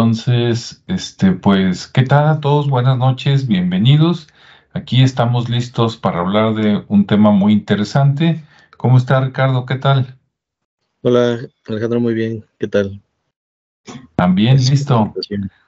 Entonces, este, pues, ¿qué tal a todos? Buenas noches, bienvenidos. Aquí estamos listos para hablar de un tema muy interesante. ¿Cómo está Ricardo? ¿Qué tal? Hola, Alejandro, muy bien. ¿Qué tal? También listo.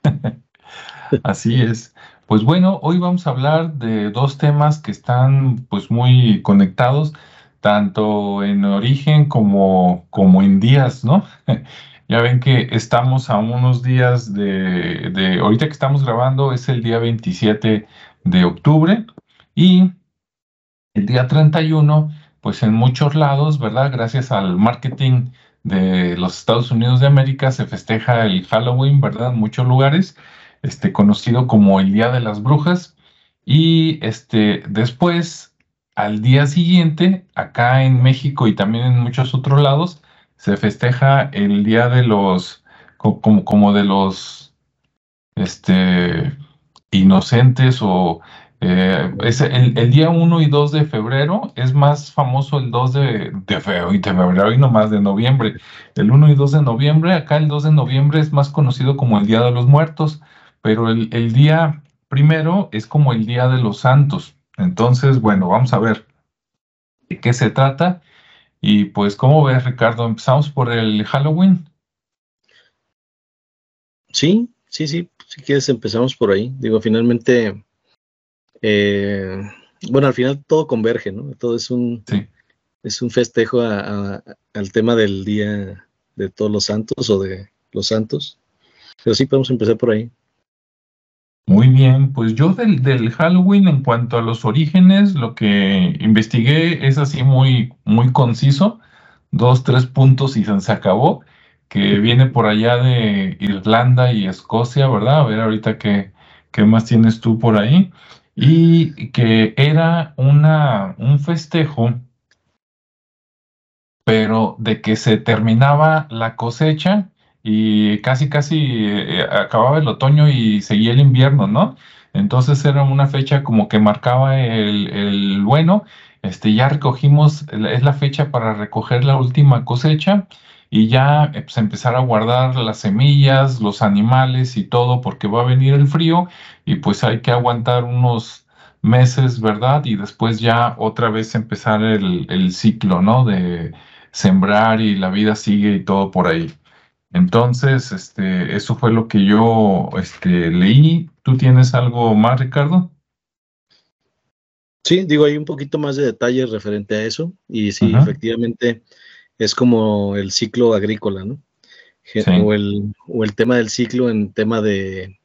Así es. Pues bueno, hoy vamos a hablar de dos temas que están pues muy conectados, tanto en origen como, como en días, ¿no? Ya ven que estamos a unos días de, de, ahorita que estamos grabando es el día 27 de octubre y el día 31, pues en muchos lados, ¿verdad? Gracias al marketing de los Estados Unidos de América se festeja el Halloween, ¿verdad? En muchos lugares, este, conocido como el Día de las Brujas. Y este, después, al día siguiente, acá en México y también en muchos otros lados, se festeja el Día de los, como, como de los, este, inocentes o eh, es el, día 1 y 2 de febrero es más famoso el 2 de, de, febrero, y de febrero y no más de noviembre. El 1 y 2 de noviembre, acá el 2 de noviembre es más conocido como el Día de los Muertos, pero el, el día primero es como el Día de los Santos. Entonces, bueno, vamos a ver de qué se trata. Y pues, ¿cómo ves, Ricardo? ¿Empezamos por el Halloween? Sí, sí, sí. Si quieres, empezamos por ahí. Digo, finalmente eh, bueno, al final todo converge, ¿no? Todo es un, es un festejo al tema del Día de Todos los Santos o de los Santos. Pero sí podemos empezar por ahí. Muy bien, pues yo del, del, Halloween en cuanto a los orígenes, lo que investigué es así muy, muy conciso, dos, tres puntos y se acabó, que viene por allá de Irlanda y Escocia, ¿verdad? A ver ahorita qué, qué más tienes tú por ahí y que era una, un festejo, pero de que se terminaba la cosecha y casi, casi eh, acababa el otoño y seguía el invierno, ¿no? Entonces era una fecha como que marcaba el, el bueno, este, ya recogimos, es la fecha para recoger la última cosecha y ya eh, pues, empezar a guardar las semillas, los animales y todo, porque va a venir el frío y pues hay que aguantar unos meses, ¿verdad? Y después ya otra vez empezar el, el ciclo, ¿no? De sembrar y la vida sigue y todo por ahí. Entonces, este, eso fue lo que yo este, leí. ¿Tú tienes algo más, Ricardo? Sí, digo, hay un poquito más de detalles referente a eso. Y sí, efectivamente, es como el ciclo agrícola, ¿no? O, el, o, el, tema del ciclo en tema de,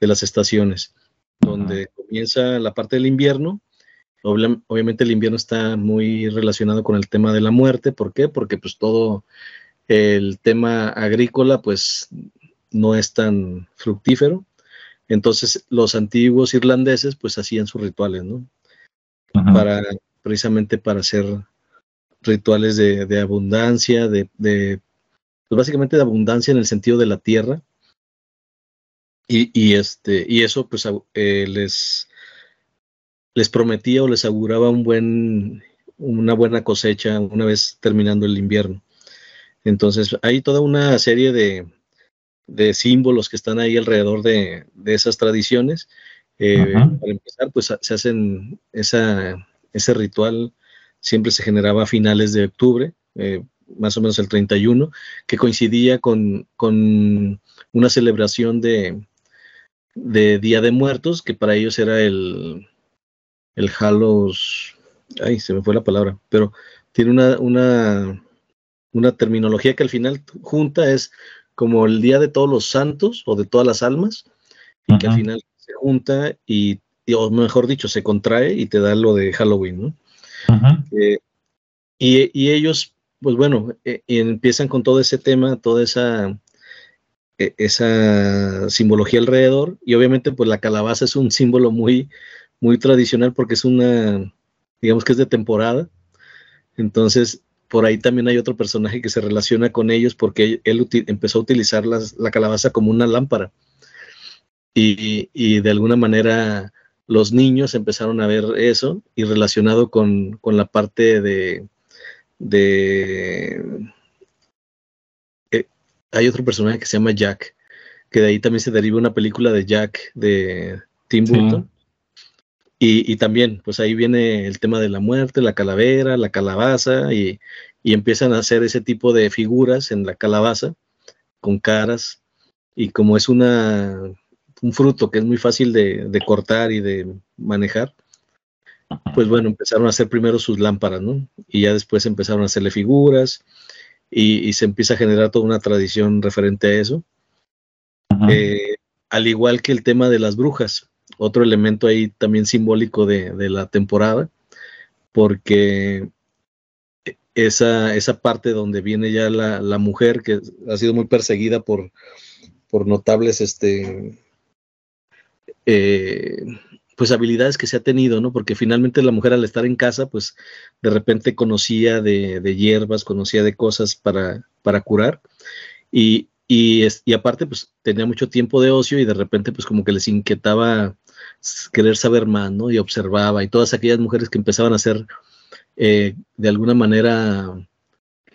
de las estaciones, donde comienza la parte del invierno. Obviamente el invierno está muy relacionado con el tema de la muerte. ¿Por qué? Porque pues todo el tema agrícola pues no es tan fructífero. Entonces los antiguos irlandeses pues hacían sus rituales, ¿no? Para, precisamente para hacer rituales de, abundancia, de, pues básicamente de abundancia en el sentido de la tierra. Y, este, y eso pues eh, les, les prometía o les auguraba un buen, una buena cosecha una vez terminando el invierno. Entonces hay toda una serie de, de símbolos que están ahí alrededor de, de esas tradiciones. Eh, para empezar, pues se hacen esa, ese ritual siempre se generaba a finales de octubre, eh, más o menos el 31, que coincidía con, una celebración de, Día de Muertos, que para ellos era el, el Halos, ay, se me fue la palabra, pero tiene una, una, una terminología que al final junta es como el Día de todos los santos o de todas las almas, y que al final se junta y, o mejor dicho, se contrae y te da lo de Halloween, ¿no? Eh, y, ellos, pues bueno, eh, empiezan con todo ese tema, toda esa, e, esa simbología alrededor, y obviamente pues la calabaza es un símbolo muy, muy tradicional porque es una, digamos que es de temporada, entonces por ahí también hay otro personaje que se relaciona con ellos porque él empezó a utilizar la calabaza como una lámpara. Y, y, de alguna manera los niños empezaron a ver eso y relacionado con, la parte de... de eh, hay otro personaje que se llama Jack. que de ahí también se deriva una película de Jack de Tim Burton. Y, también, pues ahí viene el tema de la muerte, la calavera, la calabaza, y, empiezan a hacer ese tipo de figuras en la calabaza, con caras, y como es una, un fruto que es muy fácil de, cortar y de manejar, pues bueno, empezaron a hacer primero sus lámparas, ¿no? Y ya después empezaron a hacerle figuras, y, se empieza a generar toda una tradición referente a eso. Eh, al igual que el tema de las brujas, otro elemento ahí también simbólico de, la temporada, porque esa, esa, parte donde viene ya la, mujer que ha sido muy perseguida por, por notables este, eh, pues habilidades que se ha tenido, ¿no? Porque finalmente la mujer al estar en casa, pues de repente conocía de, de hierbas, conocía de cosas para, para curar. Y, y, y, aparte, pues tenía mucho tiempo de ocio y de repente, pues como que les inquietaba querer saber más, ¿no? Y observaba, y todas aquellas mujeres que empezaban a hacer, eh, de alguna manera,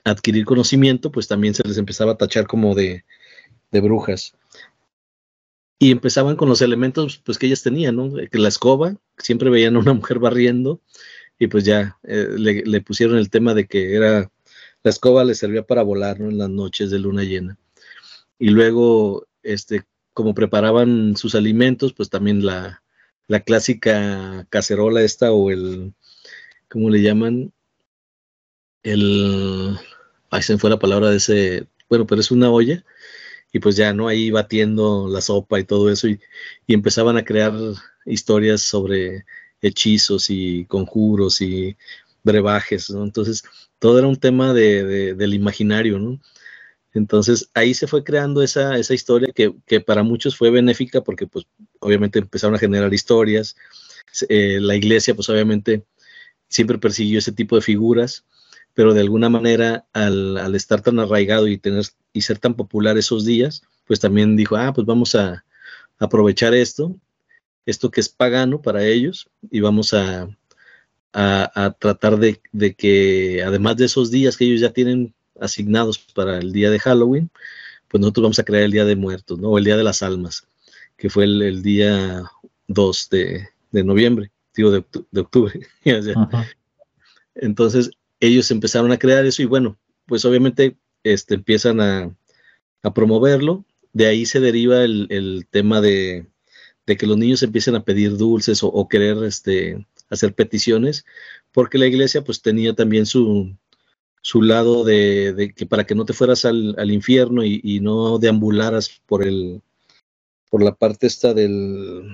adquirir conocimiento, pues también se les empezaba a tachar como de, brujas. Y empezaban con los elementos pues que ellas tenían, ¿no? La escoba, siempre veían a una mujer barriendo, y pues ya eh, le, pusieron el tema de que era, la escoba le servía para volar, ¿no? En las noches de luna llena. Y luego, este, como preparaban sus alimentos, pues también la, la clásica cacerola esta o el, ¿cómo le llaman? El, ahí se me fue la palabra de ese, bueno, pero es una olla y pues ya, ¿no? Ahí batiendo la sopa y todo eso y, empezaban a crear historias sobre hechizos y conjuros y brebajes, ¿no? Entonces, todo era un tema de, del imaginario, ¿no? Entonces ahí se fue creando esa, esa historia que, que, para muchos fue benéfica porque pues obviamente empezaron a generar historias. Eh, la iglesia pues obviamente siempre persiguió ese tipo de figuras, pero de alguna manera al, al, estar tan arraigado y, tener, y ser tan popular esos días, pues también dijo, ah, pues vamos a aprovechar esto, esto que es pagano para ellos y vamos a, a, a tratar de, de que además de esos días que ellos ya tienen asignados para el día de Halloween, pues nosotros vamos a crear el Día de Muertos, ¿no? O el Día de las Almas, que fue el, día 2 de, noviembre, digo, de, octubre. Entonces, ellos empezaron a crear eso y bueno, pues obviamente este, empiezan a, promoverlo. De ahí se deriva el, tema de, que los niños empiecen a pedir dulces o, querer este, hacer peticiones, porque la iglesia pues tenía también su, su lado de, que para que no te fueras al, infierno y, no deambularas por el por la parte esta del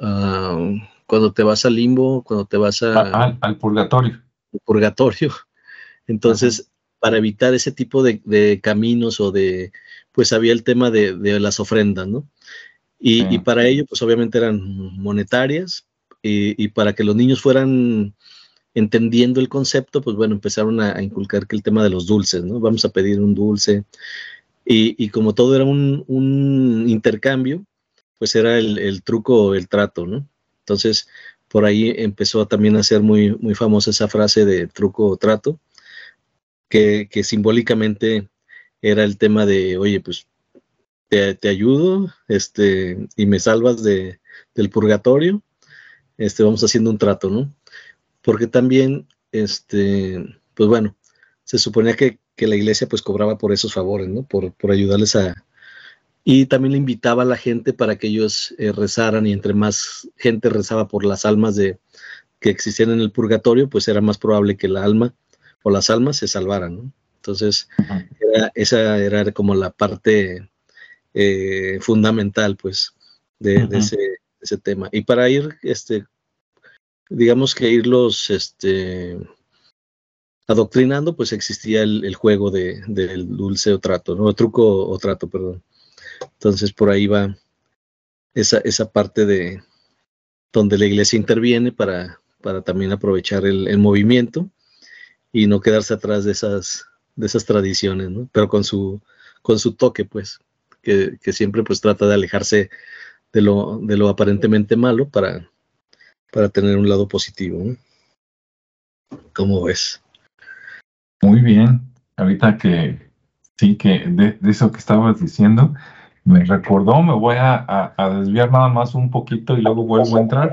ah, cuando te vas al limbo, cuando te vas a, al, purgatorio. purgatorio. Entonces, para evitar ese tipo de, caminos o de, pues había el tema de, las ofrendas, ¿no? Y, para ello, pues obviamente eran monetarias y para que los niños fueran entendiendo el concepto, pues bueno, empezaron a, inculcar que el tema de los dulces, ¿no? Vamos a pedir un dulce. Y, como todo era un, intercambio, pues era el, truco el trato, ¿no? Entonces, por ahí empezó también a ser muy, muy famosa esa frase de truco o trato, que, simbólicamente era el tema de, oye, pues te, te, ayudo este, y me salvas de, del purgatorio, este, vamos haciendo un trato, ¿no? Porque también, este, pues bueno, se suponía que, la iglesia pues cobraba por esos favores, ¿no? Por, ayudarles a... Y también le invitaba a la gente para que ellos eh, rezaran y entre más gente rezaba por las almas de que existían en el purgatorio, pues era más probable que la alma o las almas se salvaran, ¿no? Entonces, esa era como la parte eh, fundamental, pues, de, ese, ese, tema. Y para ir este, digamos que irlos este, adoctrinando, pues existía el, juego de, del dulce o trato, ¿no? truco o trato, perdón. Entonces por ahí va esa, esa parte de donde la iglesia interviene para, para también aprovechar el, movimiento y no quedarse atrás de esas, de esas tradiciones, ¿no? Pero con su, con su toque, pues, que, que siempre pues trata de alejarse de lo, de lo aparentemente malo para, para tener un lado positivo. ¿Cómo ves? Muy bien. Ahorita que Sí, que de, eso que estabas diciendo, me recordó, me voy a, desviar nada más un poquito y luego vuelvo a entrar.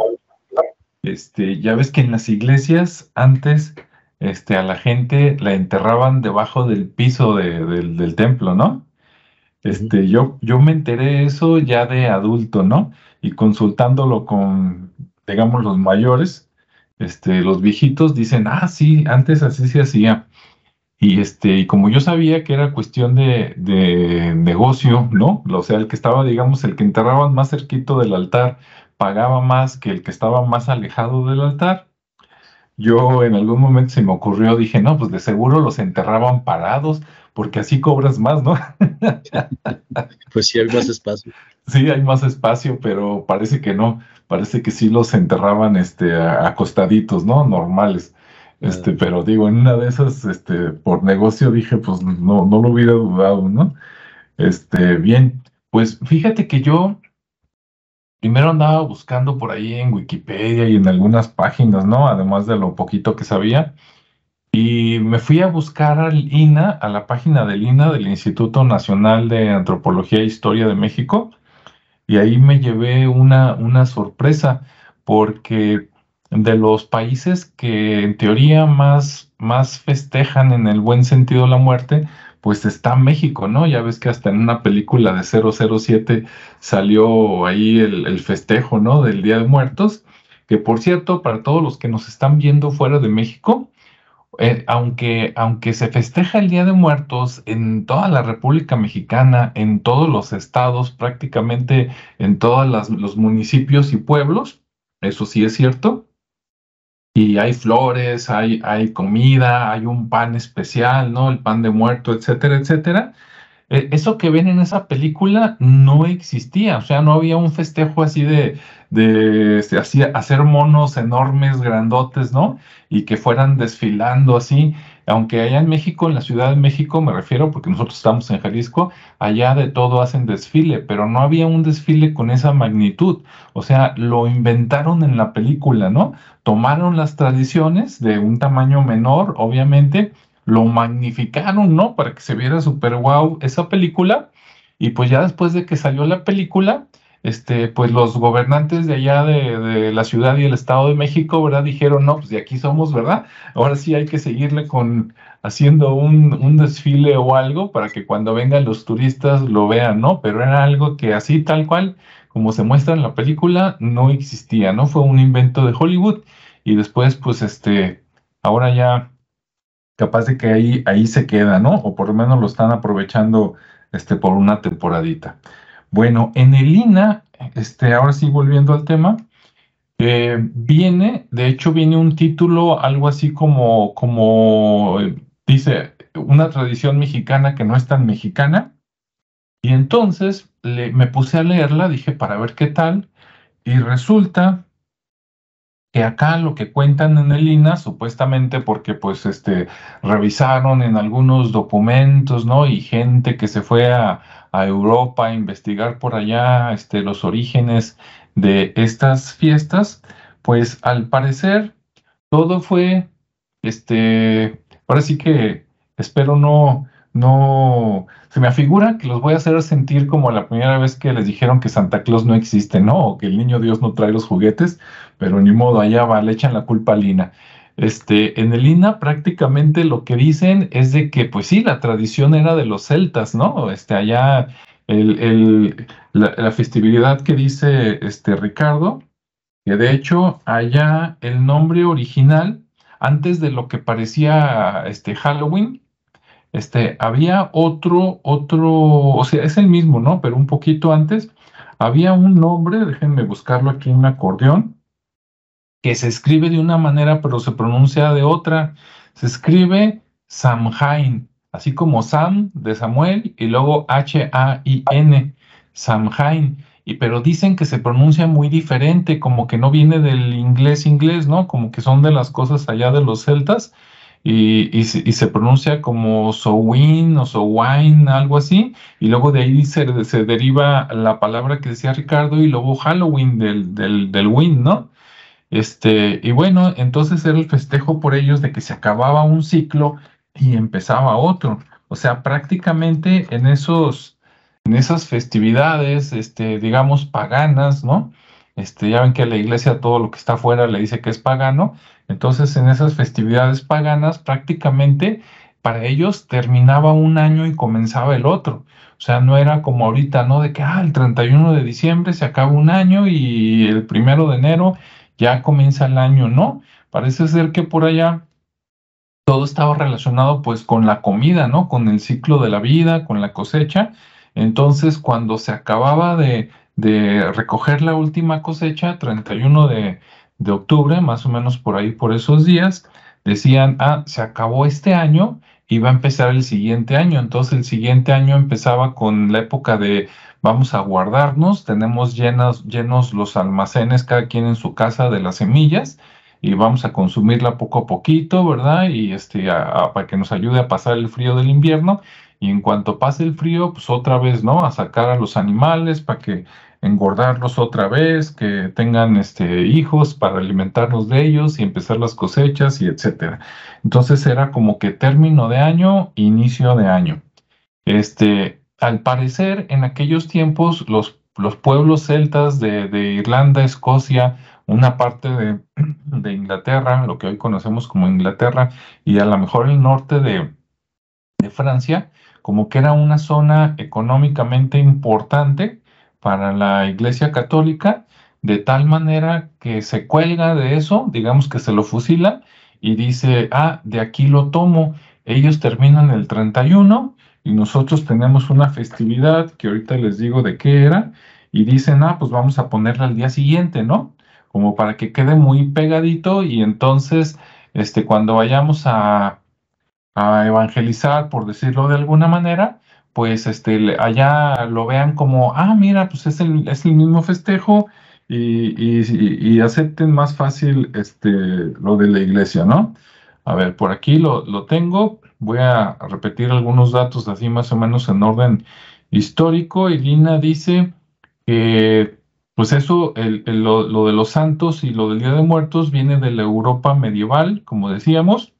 Este, ya ves que en las iglesias antes este, a la gente la enterraban debajo del piso del, templo, ¿no? Este, yo, yo me enteré eso ya de adulto, ¿no? Y consultándolo con, digamos, los mayores, este, los viejitos dicen, ah, sí, antes así se hacía. Y este, y como yo sabía que era cuestión de, de, negocio, ¿no? O sea, el que estaba, digamos, el que enterraban más cerquito del altar pagaba más que el que estaba más alejado del altar. Yo en algún momento se me ocurrió, dije, no, pues de seguro los enterraban parados, porque así cobras más, ¿no? pues sí, hay más espacio. Sí, hay más espacio, pero parece que no, parece que sí los enterraban este, acostaditos, ¿no? Normales. Este, pero digo, en una de esas, este, por negocio dije, pues no, no lo hubiera dudado, ¿no? Este, bien, pues fíjate que yo primero andaba buscando por ahí en Wikipedia y en algunas páginas, ¿no? Además de lo poquito que sabía. Y me fui a buscar al INA, a la página del INA, del Instituto Nacional de Antropología e Historia de México, y ahí me llevé una, una sorpresa, porque de los países que en teoría más, más festejan en el buen sentido la muerte, pues está México, ¿no? Ya ves que hasta en una película de 007 salió ahí el, festejo, ¿no? Del Día de Muertos, que por cierto, para todos los que nos están viendo fuera de México, eh, aunque, aunque se festeja el Día de Muertos en toda la República Mexicana, en todos los estados, prácticamente en todos los municipios y pueblos, eso sí es cierto, y hay flores, hay, hay comida, hay un pan especial, ¿no? El pan de muerto, etcétera, etcétera. E, eso que ven en esa película no existía, o sea, no había un festejo así de, de este, así, hacer monos enormes, grandotes, ¿no? Y que fueran desfilando así aunque allá en México, en la Ciudad de México, me refiero, porque nosotros estamos en Jalisco, allá de todo hacen desfile, pero no había un desfile con esa magnitud. O sea, lo inventaron en la película, ¿no? Tomaron las tradiciones de un tamaño menor, obviamente, lo magnificaron, ¿no? Para que se viera súper guau esa película. Y pues ya después de que salió la película, este, pues los gobernantes de allá de, la ciudad y el estado de México, ¿verdad? Dijeron, no, pues de aquí somos, ¿verdad? Ahora sí hay que seguirle con haciendo un, un, desfile o algo para que cuando vengan los turistas lo vean, ¿no? Pero era algo que así tal cual, como se muestra en la película, no existía, ¿no? Fue un invento de Hollywood y después, pues, este, ahora ya capaz de que ahí, ahí se queda, ¿no? O por lo menos lo están aprovechando, este, por una temporadita. Bueno, en el INA, este, ahora sí volviendo al tema, eh, viene, de hecho viene un título, algo así como, como eh, dice, una tradición mexicana que no es tan mexicana. Y entonces me puse a leerla, dije, para ver qué tal, y resulta que acá lo que cuentan en el INA, supuestamente porque pues este, revisaron en algunos documentos, ¿no? Y gente que se fue a, Europa a investigar por allá este, los orígenes de estas fiestas, pues al parecer todo fue, este, ahora sí que espero no, no, se me afigura que los voy a hacer sentir como la primera vez que les dijeron que Santa Claus no existe, ¿no? O que el niño Dios no trae los juguetes, pero ni modo, allá va, le echan la culpa a Lina. Este, en el INA prácticamente lo que dicen es de que, pues sí, la tradición era de los celtas, ¿no? Este, allá el, la, festividad que dice este Ricardo, que de hecho allá el nombre original, antes de lo que parecía este Halloween, este, había otro, otro, o sea, es el mismo, ¿no? Pero un poquito antes, había un nombre, déjenme buscarlo aquí en un acordeón, que se escribe de una manera, pero se pronuncia de otra. Se escribe Samhain, así como Sam de Samuel y luego H-A-I-N, Samhain. Y, pero dicen que se pronuncia muy diferente, como que no viene del inglés inglés, ¿no? Como que son de las cosas allá de los celtas y, se, pronuncia como Sowin o Sowine, algo así, y luego de ahí se, deriva la palabra que decía Ricardo y luego Halloween del, del, del win, ¿no? Este, y bueno, entonces era el festejo por ellos de que se acababa un ciclo y empezaba otro. O sea, prácticamente en esos, en esas festividades, este, digamos, paganas, ¿no? Este, ya ven que la iglesia todo lo que está afuera le dice que es pagano. Entonces, en esas festividades paganas, prácticamente para ellos terminaba un año y comenzaba el otro. O sea, no era como ahorita, ¿no? De que, ah, el 31 de diciembre se acaba un año y el primero de enero ya comienza el año, ¿no? Parece ser que por allá todo estaba relacionado pues con la comida, ¿no? Con el ciclo de la vida, con la cosecha. Entonces, cuando se acababa de, recoger la última cosecha, 31 de, de octubre, más o menos por ahí, por esos días, decían, ah, se acabó este año y va a empezar el siguiente año. Entonces el siguiente año empezaba con la época de vamos a guardarnos, tenemos llenos, llenos los almacenes, cada quien en su casa de las semillas y vamos a consumirla poco a poquito, ¿verdad? Y este, para que nos ayude a pasar el frío del invierno. Y en cuanto pase el frío, pues otra vez, ¿no? A sacar a los animales para que engordarlos otra vez, que tengan este, hijos para alimentarnos de ellos y empezar las cosechas y etcétera. Entonces era como que término de año, inicio de año. Este, al parecer, en aquellos tiempos, los, los pueblos celtas de, de Irlanda, Escocia, una parte de, Inglaterra, lo que hoy conocemos como Inglaterra, y a lo mejor el norte de, Francia, como que era una zona económicamente importante para la Iglesia Católica, de tal manera que se cuelga de eso, digamos que se lo fusila y dice, ah, de aquí lo tomo. Ellos terminan el 31 y nosotros tenemos una festividad que ahorita les digo de qué era y dicen, ah, pues vamos a ponerla al día siguiente, ¿no? como para que quede muy pegadito y entonces este, cuando vayamos a, evangelizar, por decirlo de alguna manera, pues este, allá lo vean como, ah, mira, pues es el, es el mismo festejo y, acepten más fácil este, lo de la iglesia, ¿no? A ver, por aquí lo, lo tengo. Voy a repetir algunos datos así más o menos en orden histórico. Y Lina dice que pues eso, lo, de los santos y lo del Día de Muertos viene de la Europa medieval, como decíamos.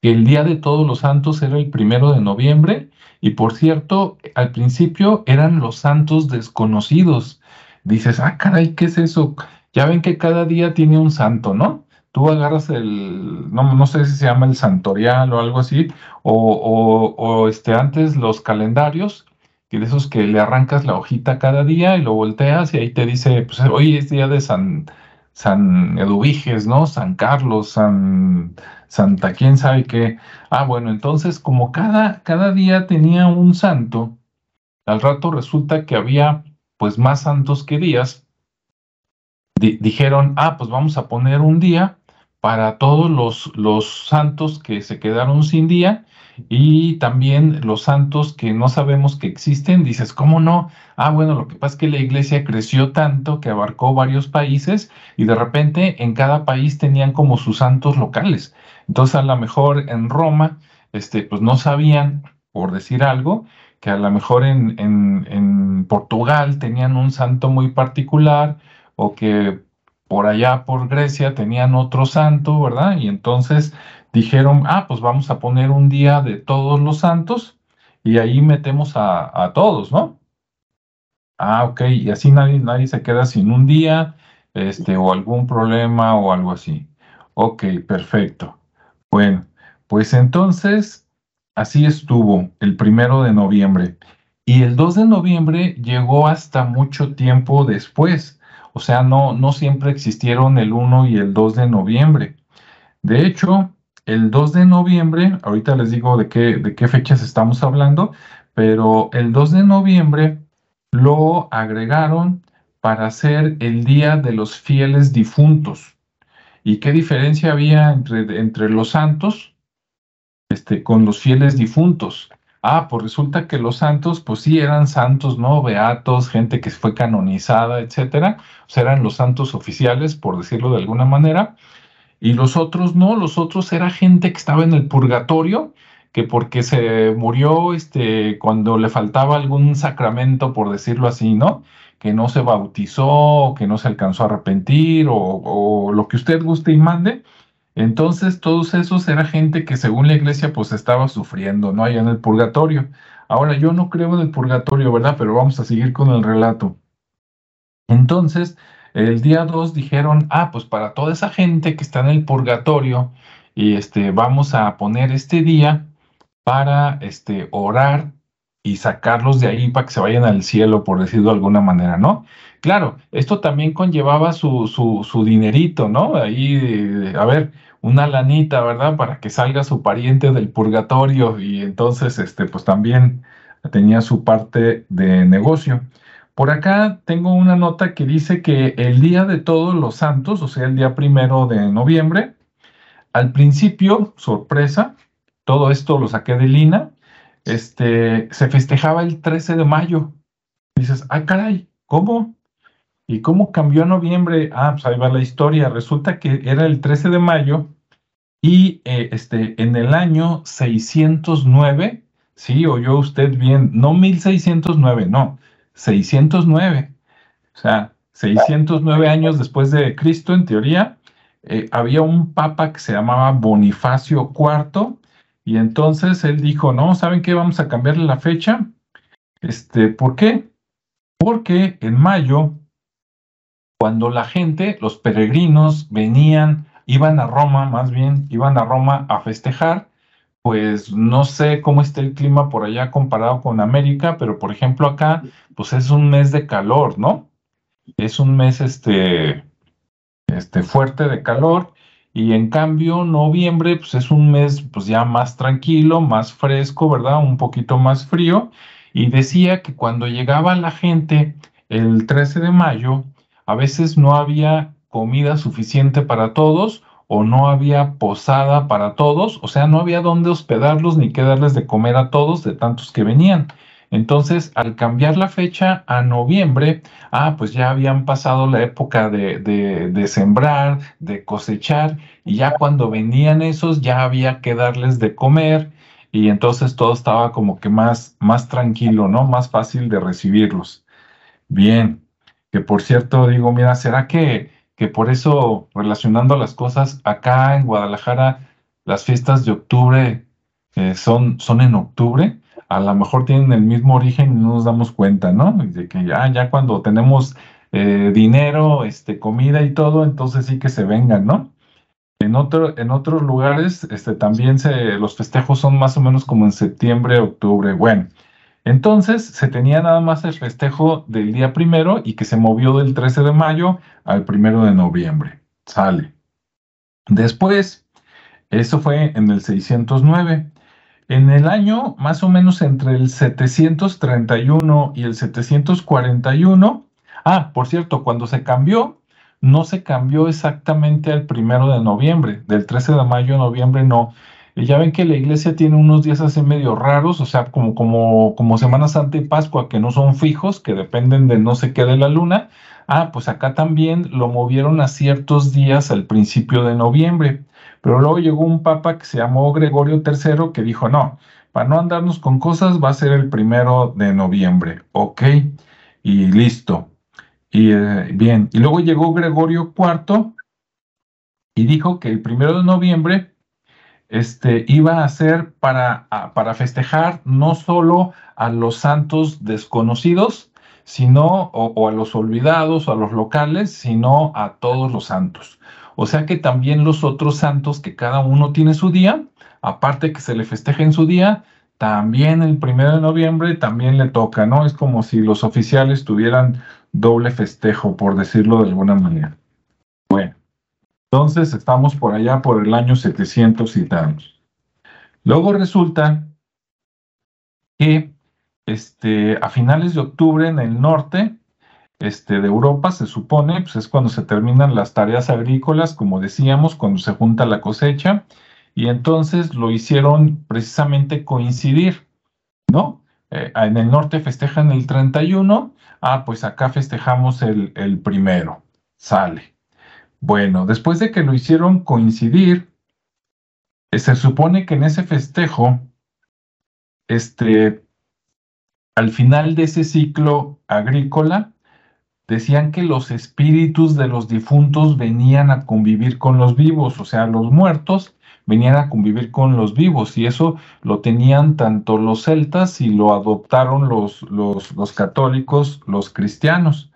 El Día de Todos los Santos era el primero de noviembre y por cierto, al principio eran los santos desconocidos. Dices, ah, caray, ¿qué es eso? Ya ven que cada día tiene un santo, ¿no? Tú agarras el, no, no sé si se llama el santorial o algo así, o, o, este, antes los calendarios y de esos que le arrancas la hojita cada día y lo volteas y ahí te dice, pues hoy es día de San, San Eduviges, ¿no? San Carlos, San, Santa, quién sabe qué. Ah, bueno, entonces como cada, cada día tenía un santo, al rato resulta que había pues más santos que días, dijeron, ah, pues vamos a poner un día para todos los, los santos que se quedaron sin día y también los santos que no sabemos que existen, dices, ¿cómo no? Ah, bueno, lo que pasa es que la iglesia creció tanto que abarcó varios países y de repente en cada país tenían como sus santos locales. Entonces a lo mejor en Roma, este, pues no sabían, por decir algo, que a lo mejor en, Portugal tenían un santo muy particular o que por allá por Grecia tenían otro santo, ¿verdad? Y entonces dijeron, ah, pues vamos a poner un día de todos los santos y ahí metemos a, todos, ¿no? Ah, ok, y así nadie, nadie se queda sin un día, este, o algún problema o algo así. Ok, perfecto. Bueno, pues entonces, así estuvo el primero de noviembre. Y el 2 de noviembre llegó hasta mucho tiempo después. O sea, no, no siempre existieron el 1 y el 2 de noviembre. De hecho, el 2 de noviembre, ahorita les digo de qué, de qué fechas estamos hablando, pero el 2 de noviembre lo agregaron para ser el Día de los Fieles Difuntos. ¿Y qué diferencia había entre, entre los santos este, con los fieles difuntos? Ah, pues resulta que los santos, pues sí eran santos, ¿no? Beatos, gente que fue canonizada, etcétera. O sea, eran los santos oficiales, por decirlo de alguna manera. Y los otros no, los otros era gente que estaba en el purgatorio, que porque se murió este, cuando le faltaba algún sacramento, por decirlo así, ¿no? Que no se bautizó, que no se alcanzó a arrepentir, o, lo que usted guste y mande. Entonces, todos esos era gente que según la iglesia pues estaba sufriendo, ¿no? Allá en el purgatorio. Ahora, yo no creo en el purgatorio, ¿verdad? Pero vamos a seguir con el relato. Entonces, el día 2 dijeron, ah, pues para toda esa gente que está en el purgatorio, y este, vamos a poner este día para este, orar y sacarlos de ahí para que se vayan al cielo, por decirlo de alguna manera, ¿no? Claro, esto también conllevaba su, su, su dinerito, ¿no? Ahí, a ver, una lanita, ¿verdad? Para que salga su pariente del purgatorio y entonces, este, pues también tenía su parte de negocio. Por acá tengo una nota que dice que el día de todos los santos, o sea, el día primero de noviembre, al principio, sorpresa, todo esto lo saqué de Lina, este, se festejaba el 13 de mayo. dices, ah, caray, ¿cómo? ¿Y cómo cambió a noviembre? Ah, pues ahí va la historia. Resulta que era el 13 de mayo y eh, este, en el año 609, sí, oyó usted bien, no 1609, no, 609. O sea, 609 años después de Cristo, en teoría, eh, había un papa que se llamaba Bonifacio IV y entonces él dijo, no, ¿saben qué? Vamos a cambiarle la fecha. Este, ¿Por qué? Porque en mayo, cuando la gente, los peregrinos venían, iban a Roma, más bien, iban a Roma a festejar, pues no sé cómo está el clima por allá comparado con América, pero por ejemplo acá, pues es un mes de calor, ¿no? Es un mes este, este fuerte de calor y en cambio, noviembre, pues es un mes pues ya más tranquilo, más fresco, ¿verdad? Un poquito más frío. Y decía que cuando llegaba la gente el 13 de mayo, a veces no había comida suficiente para todos o no había posada para todos, o sea, no había dónde hospedarlos ni qué darles de comer a todos de tantos que venían. Entonces, al cambiar la fecha a noviembre, ah, pues ya habían pasado la época de, de, sembrar, de cosechar, y ya cuando venían esos, ya había que darles de comer, y entonces todo estaba como que más, más tranquilo, ¿no? Más fácil de recibirlos. Bien, que por cierto, digo, mira, ¿será que, que por eso, relacionando las cosas, acá en Guadalajara, las fiestas de octubre eh, son, son en octubre? A lo mejor tienen el mismo origen y no nos damos cuenta, ¿no? De que ya, ya cuando tenemos eh, dinero, este, comida y todo, entonces sí que se vengan, ¿no? En, otro, en otros lugares este, también se, los festejos son más o menos como en septiembre, octubre. Bueno, entonces se tenía nada más el festejo del día primero y que se movió del 13 de mayo al primero de noviembre. Sale. Después, eso fue en el 609. En el año más o menos entre el 731 y el 741, ah, por cierto, cuando se cambió, no se cambió exactamente al primero de noviembre, del 13 de mayo a noviembre no. ya ven que la iglesia tiene unos días así medio raros, o sea, como, como, como Semana Santa y Pascua, que no son fijos, que dependen de no sé qué de la luna. Ah, pues acá también lo movieron a ciertos días al principio de noviembre. Pero luego llegó un papa que se llamó Gregorio III que dijo, no, para no andarnos con cosas va a ser el primero de noviembre, ok, y listo. Y eh, bien, y luego llegó Gregorio IV y dijo que el primero de noviembre este, iba a ser para, para festejar no solo a los santos desconocidos, sino, o, a los olvidados, o a los locales, sino a todos los santos. O sea que también los otros santos, que cada uno tiene su día, aparte que se le festeja en su día, también el primero de noviembre también le toca, ¿no? Es como si los oficiales tuvieran doble festejo, por decirlo de alguna manera. Bueno, entonces estamos por allá por el año 700 y tantos. Luego resulta que este, a finales de octubre en el norte este, de Europa, se supone, pues es cuando se terminan las tareas agrícolas, como decíamos, cuando se junta la cosecha, y entonces lo hicieron precisamente coincidir, ¿no? Eh, en el norte festejan el 31, ah, pues acá festejamos el, el primero, sale. Bueno, después de que lo hicieron coincidir, eh, se supone que en ese festejo, este, al final de ese ciclo agrícola, decían que los espíritus de los difuntos venían a convivir con los vivos, o sea, los muertos venían a convivir con los vivos y eso lo tenían tanto los celtas y lo adoptaron los, los, católicos, los cristianos,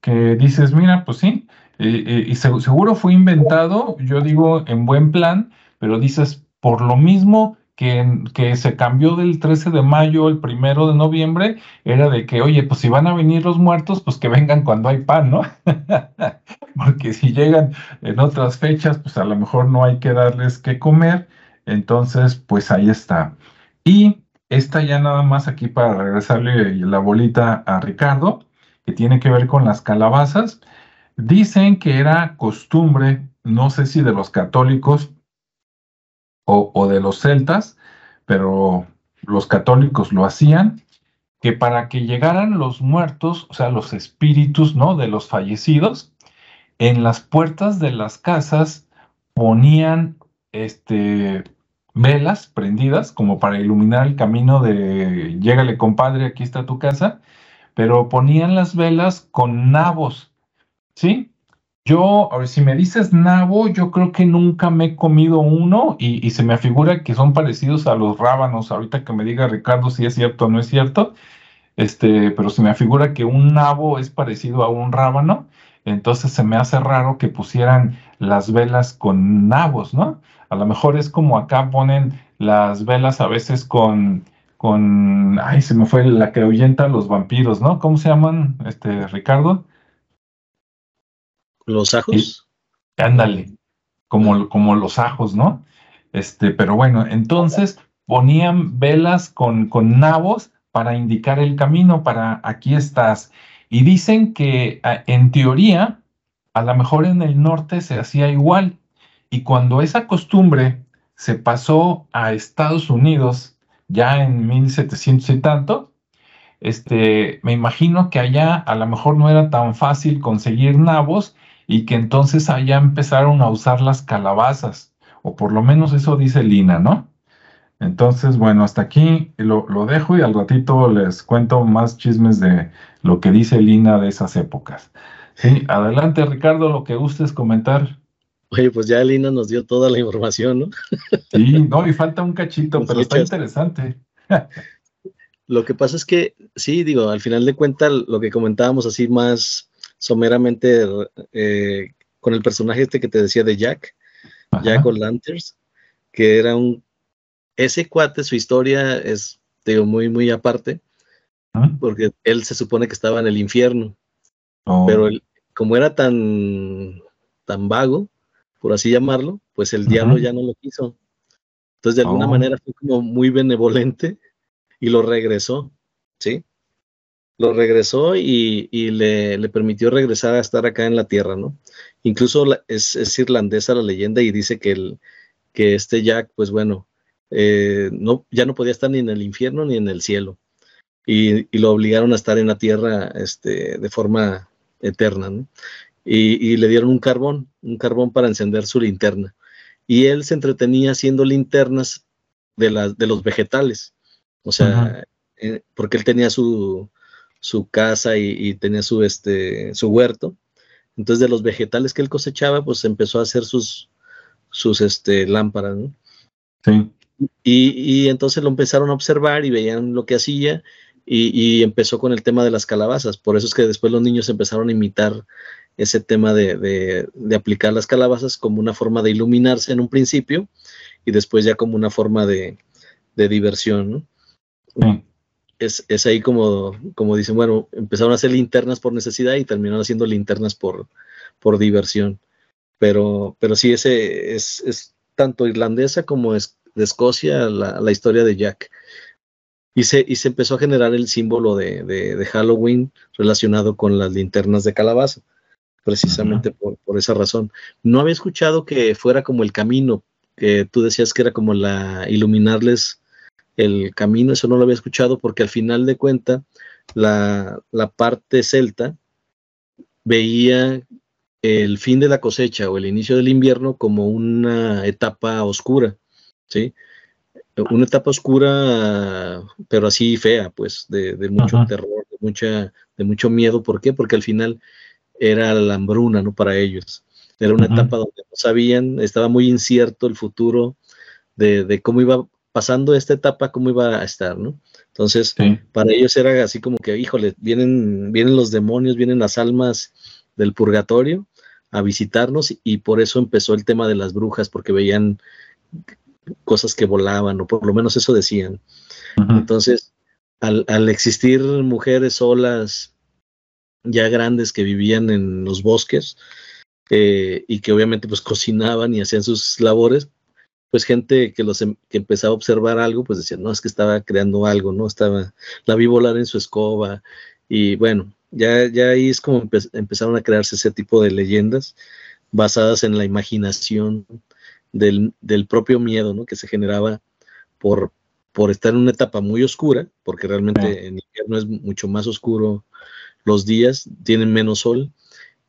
que dices, mira, pues sí, eh, eh, y seguro fue inventado, yo digo, en buen plan, pero dices, por lo mismo que, que, se cambió del 13 de mayo al primero de noviembre, era de que, oye, pues si van a venir los muertos, pues que vengan cuando hay pan, ¿no? Porque si llegan en otras fechas, pues a lo mejor no hay que darles que comer. Entonces, pues ahí está. Y esta ya nada más aquí para regresarle la bolita a Ricardo, que tiene que ver con las calabazas. Dicen que era costumbre, no sé si de los católicos o, de los celtas, pero los católicos lo hacían, que para que llegaran los muertos, o sea, los espíritus, ¿no? De los fallecidos, en las puertas de las casas ponían este, velas prendidas como para iluminar el camino de llégale compadre, aquí está tu casa, pero ponían las velas con nabos, ¿sí? Yo, a ver, si me dices nabo, yo creo que nunca me he comido uno y, se me afigura que son parecidos a los rábanos. Ahorita que me diga Ricardo si es cierto o no es cierto, este, pero se me afigura que un nabo es parecido a un rábano, entonces se me hace raro que pusieran las velas con nabos, ¿no? A lo mejor es como acá ponen las velas a veces con, con, ay, se me fue la que ahuyenta a los vampiros, ¿no? ¿Cómo se llaman, este, Ricardo? Los ajos. ándale, como, como los ajos, ¿no? Este, pero bueno, entonces ponían velas con, con nabos para indicar el camino, para aquí estás. Y dicen que en teoría, a lo mejor en el norte se hacía igual. Y cuando esa costumbre se pasó a Estados Unidos, ya en 1700 y tanto, este, me imagino que allá a lo mejor no era tan fácil conseguir nabos y que entonces allá empezaron a usar las calabazas, o por lo menos eso dice Lina, ¿no? Entonces, bueno, hasta aquí lo, dejo y al ratito les cuento más chismes de lo que dice Lina de esas épocas. Sí, adelante Ricardo, lo que gustes comentar. Oye, pues ya Lina nos dio toda la información, ¿no? Sí, no, y falta un cachito, pero está interesante. Lo que pasa es que, sí, digo, al final de cuentas, lo que comentábamos así más someramente eh, con el personaje este que te decía de Jack, Jack O'Lanters, que era un... Ese cuate, su historia es, digo, muy, muy aparte, ah. porque él se supone que estaba en el infierno, oh. pero como era tan, tan vago, por así llamarlo, pues el diablo ya no lo quiso. Entonces, de alguna oh. manera fue como muy benevolente y lo regresó, ¿sí? Lo regresó y, le, permitió regresar a estar acá en la tierra, ¿no? Incluso es, irlandesa la leyenda y dice que, el, que este Jack, pues bueno, eh, no, ya no podía estar ni en el infierno ni en el cielo. Y, lo obligaron a estar en la tierra este, de forma eterna, ¿no? Y, le dieron un carbón, un carbón para encender su linterna. Y él se entretenía haciendo linternas de, las de los vegetales. O sea, eh, porque él tenía su, su casa y, tenía su, este, su huerto. Entonces de los vegetales que él cosechaba, pues empezó a hacer sus, sus este, lámparas, ¿no? Sí. Y, entonces lo empezaron a observar y veían lo que hacía y, empezó con el tema de las calabazas. Por eso es que después los niños empezaron a imitar ese tema de, aplicar las calabazas como una forma de iluminarse en un principio y después ya como una forma de, diversión, ¿no? Sí es, ahí como, como dicen, bueno, empezaron a hacer linternas por necesidad y terminaron haciendo linternas por, por diversión. Pero, pero sí, ese es, tanto irlandesa como es de Escocia la, historia de Jack. Y se, y se empezó a generar el símbolo de, Halloween relacionado con las linternas de calabaza, precisamente por, por, esa razón. No había escuchado que fuera como el camino, que tú decías que era como la iluminarles el camino, eso no lo había escuchado porque al final de cuenta la, parte celta veía el fin de la cosecha o el inicio del invierno como una etapa oscura, ¿sí? Una etapa oscura, pero así fea, pues, de, mucho terror, de mucha, de mucho miedo. ¿Por qué? Porque al final era la hambruna, ¿no? Para ellos. Era una etapa donde no sabían, estaba muy incierto el futuro de, de, cómo iba pasando esta etapa, cómo iba a estar, ¿no? Entonces, para ellos era así como que, híjole, vienen, vienen los demonios, vienen las almas del purgatorio a visitarnos y por eso empezó el tema de las brujas, porque veían cosas que volaban, o por lo menos eso decían. Entonces, al, al, existir mujeres solas, ya grandes que vivían en los bosques, eh, y que obviamente pues cocinaban y hacían sus labores, pues gente que los em, que empezaba a observar algo, pues decía, no, es que estaba creando algo, ¿no? Estaba, la vi volar en su escoba, y bueno, ya, ya ahí es como empezaron a crearse ese tipo de leyendas basadas en la imaginación del, del propio miedo, ¿no? Que se generaba por, por estar en una etapa muy oscura, porque realmente en invierno es mucho más oscuro los días, tienen menos sol,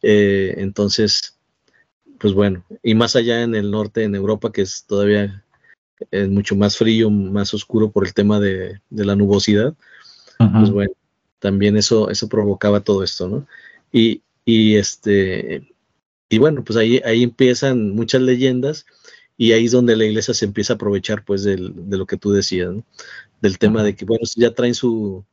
eh, entonces, pues bueno, y más allá en el norte, en Europa, que es todavía es mucho más frío, más oscuro por el tema de, la nubosidad, pues bueno, también eso, eso provocaba todo esto, ¿no? Y, y este, y bueno, pues ahí, ahí empiezan muchas leyendas y ahí es donde la iglesia se empieza a aprovechar pues del, de lo que tú decías, ¿no? del tema de que, bueno, ya traen su,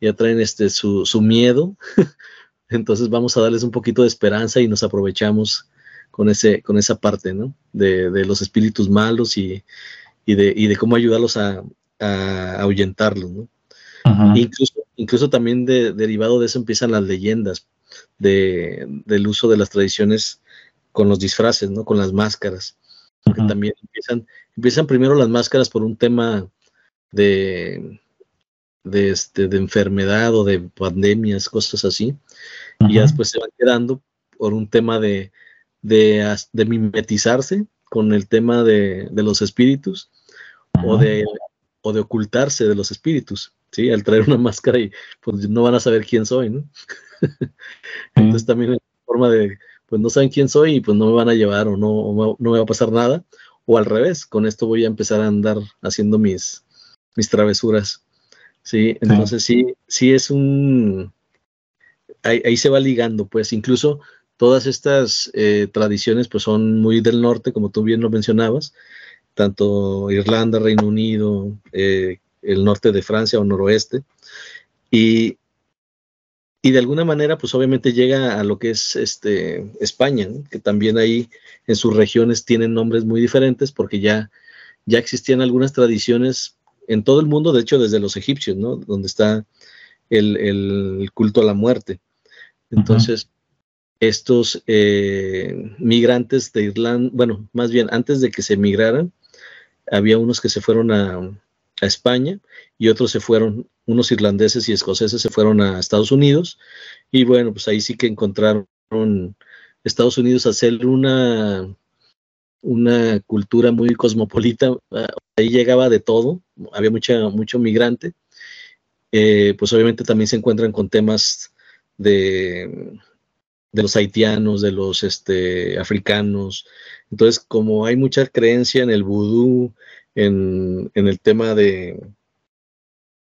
ya traen este, su, su miedo, entonces vamos a darles un poquito de esperanza y nos aprovechamos con, ese, con esa parte, ¿no? De, de los espíritus malos y, y, de, y, de, cómo ayudarlos a, a ahuyentarlos, ¿no? Incluso, incluso también de, derivado de eso empiezan las leyendas de, del uso de las tradiciones con los disfraces, ¿no? Con las máscaras. Porque también empiezan, empiezan primero las máscaras por un tema de, de, este, de enfermedad o de pandemias, cosas así, y ya después se van quedando por un tema de, de, de mimetizarse con el tema de, de los espíritus o, de, o de ocultarse de los espíritus, ¿sí? Al traer una máscara y pues no van a saber quién soy, ¿no? Entonces también es una forma de, pues no saben quién soy y pues no me van a llevar o no, no me va a pasar nada, o al revés, con esto voy a empezar a andar haciendo mis, mis travesuras. Sí, entonces sí, sí es un... Ahí, se va ligando, pues incluso todas estas eh, tradiciones pues son muy del norte, como tú bien lo mencionabas, tanto Irlanda, Reino Unido, eh, el norte de Francia o noroeste, y, y de alguna manera pues obviamente llega a lo que es este, España, que también ahí en sus regiones tienen nombres muy diferentes porque ya, ya existían algunas tradiciones en todo el mundo, de hecho desde los egipcios, ¿no? Donde está el, culto a la muerte. Entonces, estos eh, migrantes de Irlanda, bueno, más bien antes de que se migraran, había unos que se fueron a, España y otros se fueron, unos irlandeses y escoceses se fueron a Estados Unidos. Y bueno, pues ahí sí que encontraron Estados Unidos hacer una una cultura muy cosmopolita, ah, ahí llegaba de todo, había mucha, mucho migrante, eh, pues obviamente también se encuentran con temas de, de los haitianos, de los este, africanos, entonces como hay mucha creencia en el vudú, en, en el tema de,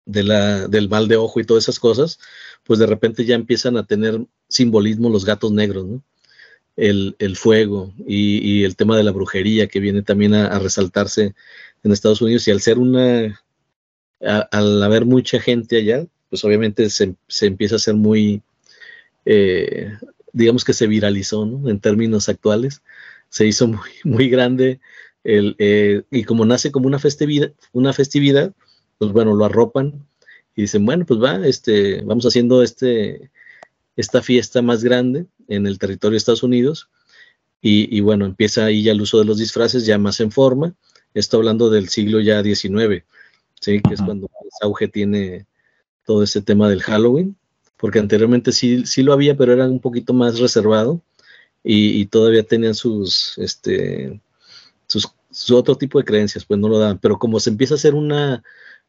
de la, del mal de ojo y todas esas cosas, pues de repente ya empiezan a tener simbolismo los gatos negros, ¿no? el, el fuego y, el tema de la brujería que viene también a, resaltarse en Estados Unidos y al ser una, al haber mucha gente allá, pues obviamente se, se empieza a ser muy, eh, digamos que se viralizó ¿no? en términos actuales, se hizo muy, muy grande el, eh, y como nace como una festividad, una festividad, pues bueno, lo arropan y dicen, bueno, pues va, este, vamos haciendo este, esta fiesta más grande en el territorio de Estados Unidos. Y, bueno, empieza ahí ya el uso de los disfraces ya más en forma. Esto hablando del siglo ya XIX, ¿sí? que es cuando más auge tiene todo ese tema del Halloween, porque anteriormente sí, sí lo había, pero era un poquito más reservado y, todavía tenían sus, este, sus, su otro tipo de creencias, pues no lo daban. Pero como se empieza a hacer una,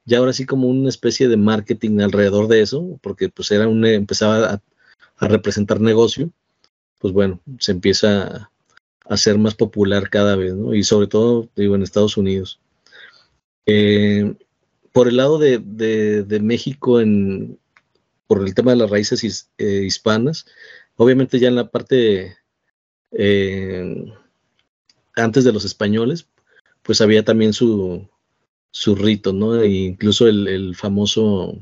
ya ahora sí como una especie de marketing alrededor de eso, porque pues era un, empezaba a, representar negocio, pues bueno, se empieza a, ser más popular cada vez, ¿no? Y sobre todo, digo, en Estados Unidos. Eh, por el lado de, de, México, en, por el tema de las raíces eh, hispanas. Obviamente ya en la parte eh, antes de los españoles, pues había también su, su rito, ¿no? E incluso el, famoso,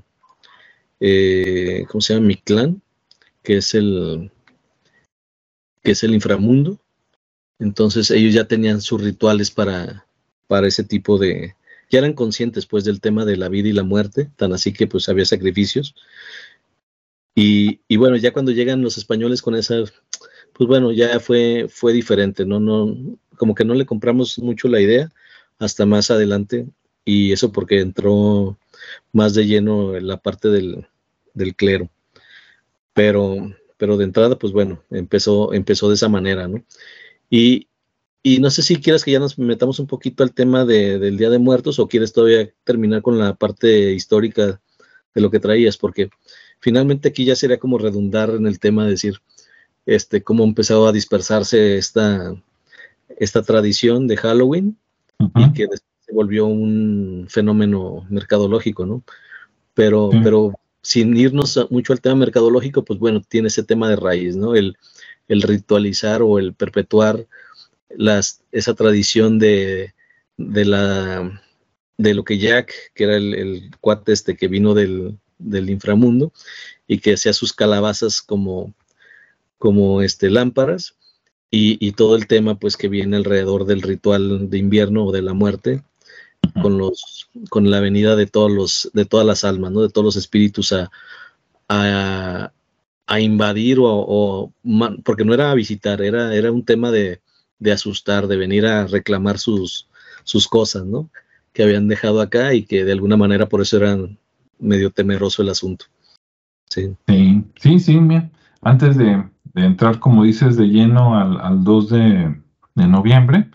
eh, ¿cómo se llama? Mictlán, que es el que es el inframundo. Entonces ellos ya tenían sus rituales para, para ese tipo de, ya eran conscientes pues del tema de la vida y la muerte, tan así que pues había sacrificios. Y, bueno, ya cuando llegan los españoles con esa, pues bueno, ya fue, fue diferente, ¿no? no Como que no le compramos mucho la idea hasta más adelante, y eso porque entró más de lleno en la parte del, del clero. Pero, pero de entrada, pues bueno, empezó, empezó de esa manera, ¿no? Y, y no sé si quieres que ya nos metamos un poquito al tema de, del Día de Muertos o quieres todavía terminar con la parte histórica de lo que traías, porque finalmente aquí ya sería como redundar en el tema de decir este, cómo empezó a dispersarse esta, esta tradición de Halloween y que después se volvió un fenómeno mercadológico, ¿no? Pero, pero sin irnos mucho al tema mercadológico, pues bueno, tiene ese tema de raíz, ¿no? El, el ritualizar o el perpetuar las, esa tradición de, de, la, de lo que Jack, que era el, el cuate este que vino del, del, inframundo y que hacía sus calabazas como, como este, lámparas y, y, todo el tema pues que viene alrededor del ritual de invierno o de la muerte con los con la venida de todos los de todas las almas no de todos los espíritus a, a, a invadir o, porque no era a visitar, era, era un tema de, de, asustar, de venir a reclamar sus, sus cosas, ¿no? Que habían dejado acá y que de alguna manera por eso era medio temeroso el asunto. Sí, sí, sí, sí antes de, entrar, como dices, de lleno al, al 2 de, de noviembre,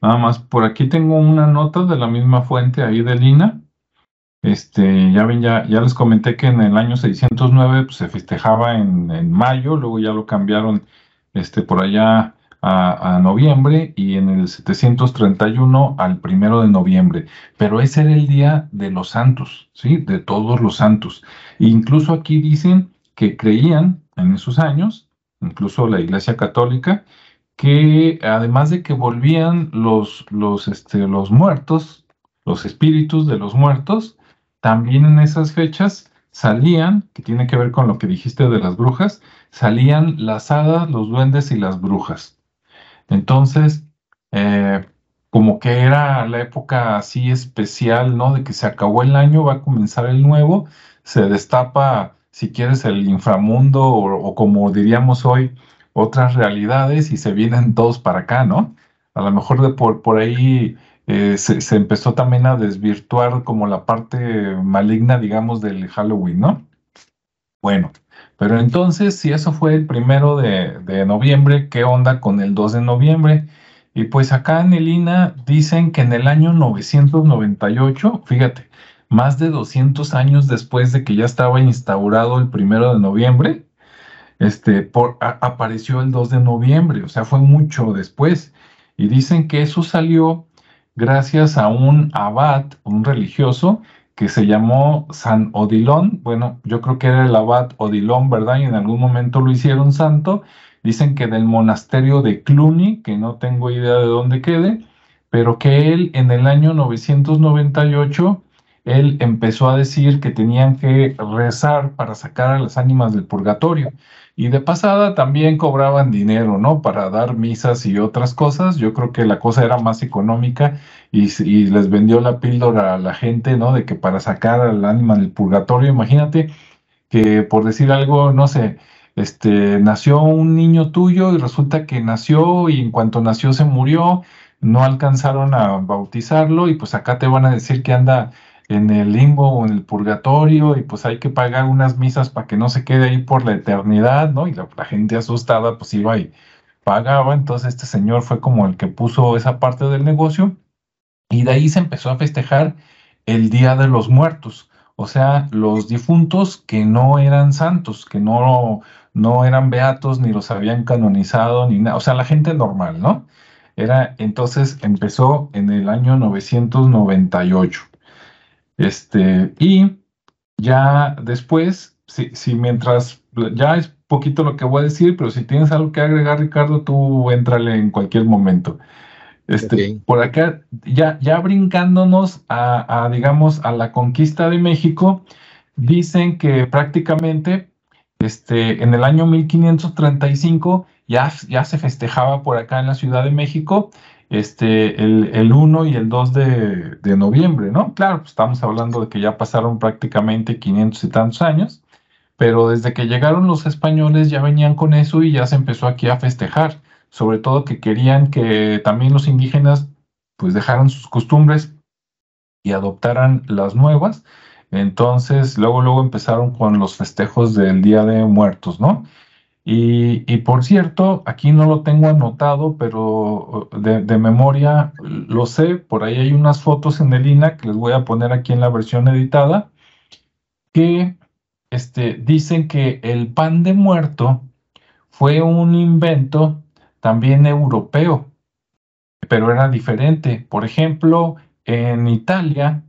nada más, por aquí tengo una nota de la misma fuente ahí de Lina, este, ya ven, ya, ya les comenté que en el año 609 pues, se festejaba en, mayo, luego ya lo cambiaron este, por allá a, noviembre y en el 731 al primero de noviembre. Pero ese era el día de los santos, ¿sí? De todos los santos. E incluso aquí dicen que creían en esos años, incluso la Iglesia Católica, que además de que volvían los, los, este, los muertos, los espíritus de los muertos, también en esas fechas salían, que tiene que ver con lo que dijiste de las brujas, salían las hadas, los duendes y las brujas. Entonces, eh, como que era la época así especial, ¿no? De que se acabó el año, va a comenzar el nuevo, se destapa, si quieres, el inframundo o, o como diríamos hoy, otras realidades y se vienen todos para acá, ¿no? A lo mejor de por, por ahí eh, se, empezó también a desvirtuar como la parte maligna, digamos, del Halloween, ¿no? Bueno, pero entonces, si eso fue el primero de, noviembre, ¿qué onda con el 2 de noviembre? Y pues acá en el INA dicen que en el año 998, fíjate, más de 200 años después de que ya estaba instaurado el primero de noviembre, este, apareció el 2 de noviembre, o sea, fue mucho después. Y dicen que eso salió gracias a un abad, un religioso, que se llamó San Odilón. Bueno, yo creo que era el abad Odilón, ¿verdad? Y en algún momento lo hicieron santo. Dicen que del monasterio de Cluny, que no tengo idea de dónde quede, pero que él en el año 998, él empezó a decir que tenían que rezar para sacar a las ánimas del purgatorio. Y de pasada también cobraban dinero, ¿no? Para dar misas y otras cosas. Yo creo que la cosa era más económica y, les vendió la píldora a la gente, ¿no? De que para sacar al ánima del purgatorio, imagínate que por decir algo, no sé, este, nació un niño tuyo y resulta que nació y en cuanto nació se murió, no alcanzaron a bautizarlo y pues acá te van a decir que anda en el limbo o en el purgatorio y pues hay que pagar unas misas para que no se quede ahí por la eternidad, ¿no? Y la, gente asustada pues iba y pagaba, entonces este señor fue como el que puso esa parte del negocio y de ahí se empezó a festejar el Día de los Muertos, o sea, los difuntos que no eran santos, que no, no eran beatos ni los habían canonizado ni nada, o sea, la gente normal, ¿no? Era, entonces empezó en el año 998. Este, y ya después si, si mientras, ya es poquito lo que voy a decir, pero si tienes algo que agregar, Ricardo, tú entrale en cualquier momento. Este, Por acá, ya, ya brincándonos a, a, digamos, a la conquista de México, dicen que prácticamente este, en el año 1535 ya, ya se festejaba por acá en la Ciudad de México este, el, el 1 y el 2 de, de, noviembre, ¿no? Claro, pues estamos hablando de que ya pasaron prácticamente 500 y tantos años, pero desde que llegaron los españoles ya venían con eso y ya se empezó aquí a festejar, sobre todo que querían que también los indígenas pues dejaran sus costumbres y adoptaran las nuevas. Entonces, luego, luego empezaron con los festejos del Día de Muertos, ¿no? Y, por cierto, aquí no lo tengo anotado, pero de, memoria lo sé, por ahí hay unas fotos en el INA que les voy a poner aquí en la versión editada, que este, dicen que el pan de muerto fue un invento también europeo, pero era diferente. Por ejemplo, en Italia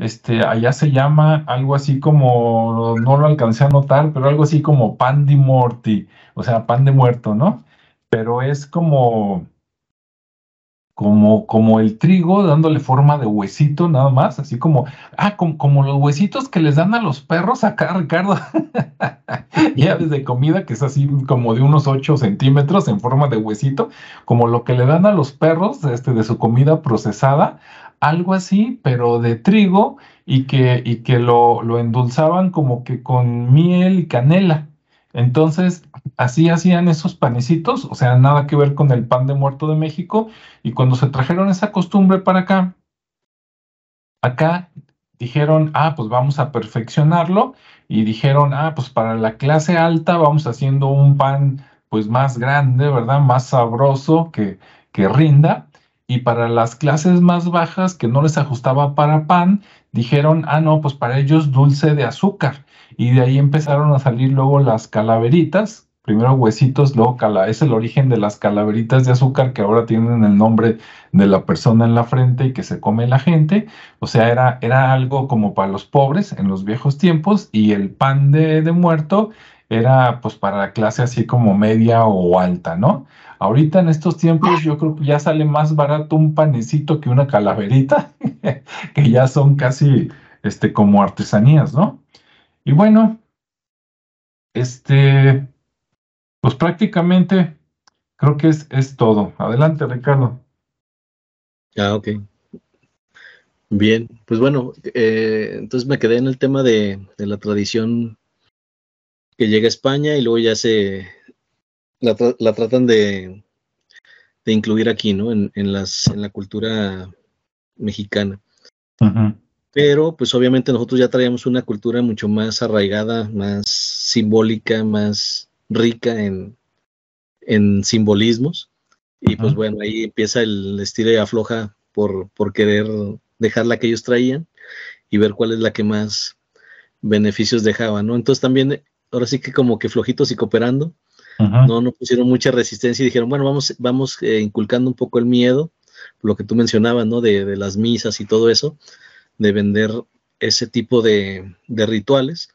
este, allá se llama algo así como, no lo alcancé a notar, pero algo así como pan di morti, o sea, pan de muerto, ¿no? Pero es como, como, como el trigo dándole forma de huesito nada más, así como, ah, como, como los huesitos que les dan a los perros acá, Ricardo, ya desde comida, que es así como de unos 8 centímetros en forma de huesito, como lo que le dan a los perros este, de su comida procesada, algo así, pero de trigo y que, y que lo, lo endulzaban como que con miel y canela. Entonces, así hacían esos panecitos, o sea, nada que ver con el pan de muerto de México. Y cuando se trajeron esa costumbre para acá, acá dijeron, ah, pues vamos a perfeccionarlo. Y dijeron, ah, pues para la clase alta vamos haciendo un pan pues más grande, ¿verdad? Más sabroso que, que rinda y para las clases más bajas que no les ajustaba para pan, dijeron, ah, no, pues para ellos dulce de azúcar. Y de ahí empezaron a salir luego las calaveritas, primero huesitos, luego cala es el origen de las calaveritas de azúcar que ahora tienen el nombre de la persona en la frente y que se come la gente. O sea, era, era algo como para los pobres en los viejos tiempos y el pan de, de muerto era pues para la clase así como media o alta, ¿no? Ahorita en estos tiempos yo creo que ya sale más barato un panecito que una calaverita, que ya son casi este, como artesanías, ¿no? Y bueno, este, pues prácticamente creo que es, es todo. Adelante, Ricardo. Ah, ok. Bien, pues bueno, eh, entonces me quedé en el tema de, de, la tradición que llega a España y luego ya se, la, tratan de, incluir aquí, ¿no? En, las, en la cultura mexicana. Pero, pues obviamente nosotros ya traíamos una cultura mucho más arraigada, más simbólica, más rica en, en simbolismos. Y pues bueno, ahí empieza el estilo de afloja por, por querer dejar la que ellos traían y ver cuál es la que más beneficios dejaba, ¿no? Entonces también, ahora sí que como que flojitos y cooperando, no, no pusieron mucha resistencia y dijeron, bueno, vamos, vamos eh, inculcando un poco el miedo, lo que tú mencionabas, ¿no? De, las misas y todo eso, de vender ese tipo de, rituales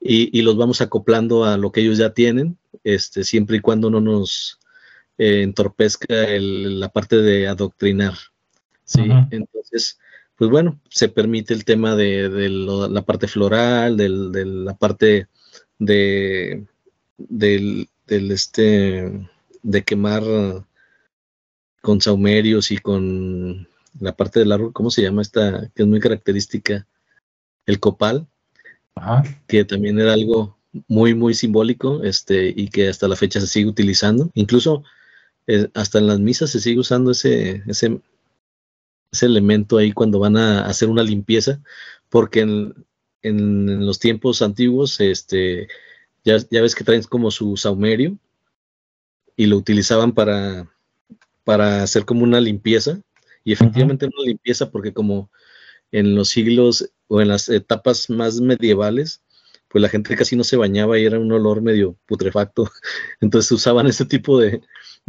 y, los vamos acoplando a lo que ellos ya tienen, este, siempre y cuando no nos eh, entorpezca la parte de adoctrinar. ¿sí? Entonces, pues bueno, se permite el tema de, la parte floral, de la parte de, del, del este de quemar con saumerios y con la parte del árbol, ¿cómo se llama esta? Que es muy característica, el copal, que también era algo muy, muy simbólico, este, y que hasta la fecha se sigue utilizando. Incluso eh, hasta en las misas se sigue usando ese, ese, ese elemento ahí cuando van a hacer una limpieza, porque en, en los tiempos antiguos, este, ya, ves que traen como su saumerio y lo utilizaban para, para hacer como una limpieza. Y efectivamente una limpieza porque como en los siglos o en las etapas más medievales, pues la gente casi no se bañaba y era un olor medio putrefacto. Entonces usaban ese tipo de,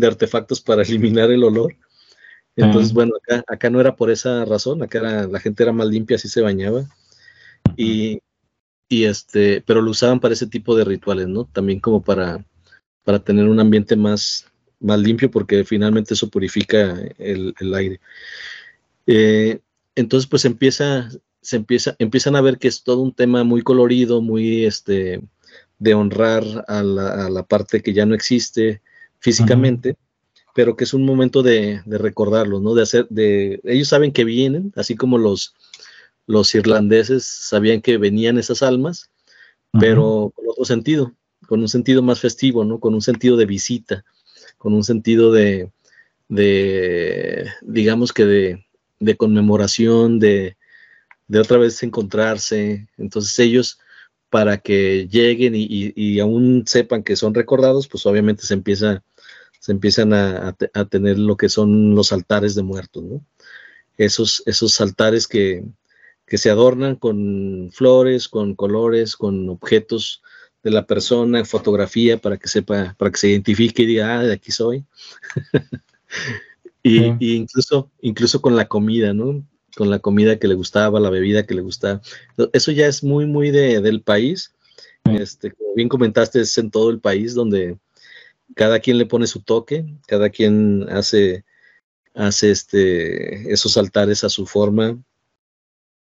artefactos para eliminar el olor. Entonces, bueno, acá, acá, no era por esa razón, acá era, la gente era más limpia, así se bañaba. Y, y este, pero lo usaban para ese tipo de rituales, ¿no? También como para, para tener un ambiente más, más limpio, porque finalmente eso purifica el, aire. Eh, entonces, pues empieza, se empieza, empiezan a ver que es todo un tema muy colorido, muy este, de honrar a la, parte que ya no existe físicamente, pero que es un momento de, de recordarlos, ¿no? De hacer, de, ellos saben que vienen, así como los, los irlandeses sabían que venían esas almas, pero con otro sentido, con un sentido más festivo, ¿no? Con un sentido de visita, con un sentido de, de digamos que de, de conmemoración, de, de, otra vez encontrarse. Entonces ellos, para que lleguen y, y, aún sepan que son recordados, pues obviamente se empieza se empiezan a, a, tener lo que son los altares de muertos, ¿no? Esos, esos altares que, que se adornan con flores, con colores, con objetos de la persona, fotografía para que sepa, para que se identifique y diga, ah, de aquí soy. y, incluso, incluso con la comida, ¿no? Con la comida que le gustaba, la bebida que le gustaba. Eso ya es muy, muy de, del país. Este, como bien comentaste, es en todo el país donde cada quien le pone su toque, cada quien hace, hace este, esos altares a su forma,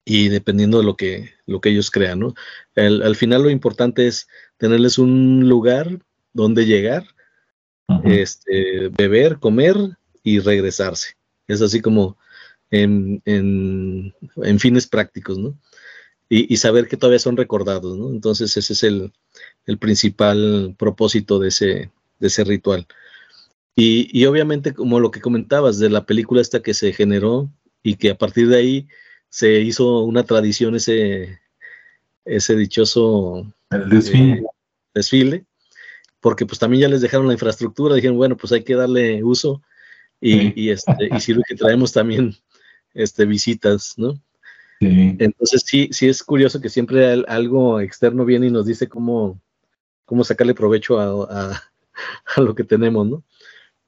y dependiendo de lo que, lo que ellos crean, ¿no? al final lo importante es tenerles un lugar donde llegar, este, beber, comer y regresarse. Es así como en, en, fines prácticos, ¿no? Y, saber que todavía son recordados, ¿no? Entonces ese es el, el principal propósito de ese, de ese ritual. Y, y, obviamente, como lo que comentabas de la película esta que se generó y que a partir de ahí se hizo una tradición ese, ese dichoso eh, desfile. porque pues también ya les dejaron la infraestructura, dijeron, bueno, pues hay que darle uso y, este, y sirve que traemos también este, visitas, ¿no? Entonces sí, sí es curioso que siempre algo externo viene y nos dice cómo, cómo sacarle provecho a, a lo que tenemos, ¿no?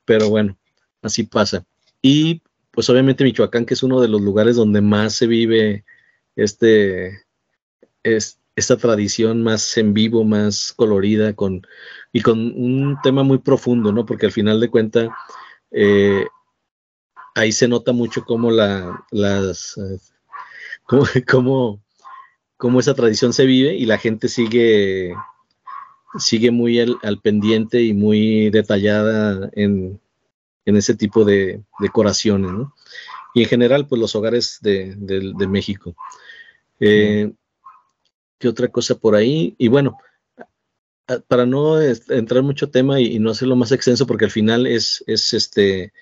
Pero bueno, así pasa. Y pues obviamente Michoacán, que es uno de los lugares donde más se vive este, es, esta tradición más en vivo, más colorida, con, y con un tema muy profundo, ¿no? Porque al final de cuentas, eh, ahí se nota mucho cómo la, las, eh, cómo, cómo, esa tradición se vive y la gente sigue, sigue muy al pendiente y muy detallada en, en ese tipo de decoraciones, ¿no? Y en general, pues los hogares de, México. Eh, ¿Qué otra cosa por ahí? Y bueno, para no entrar mucho tema y, no hacerlo más extenso, porque al final es, es, este,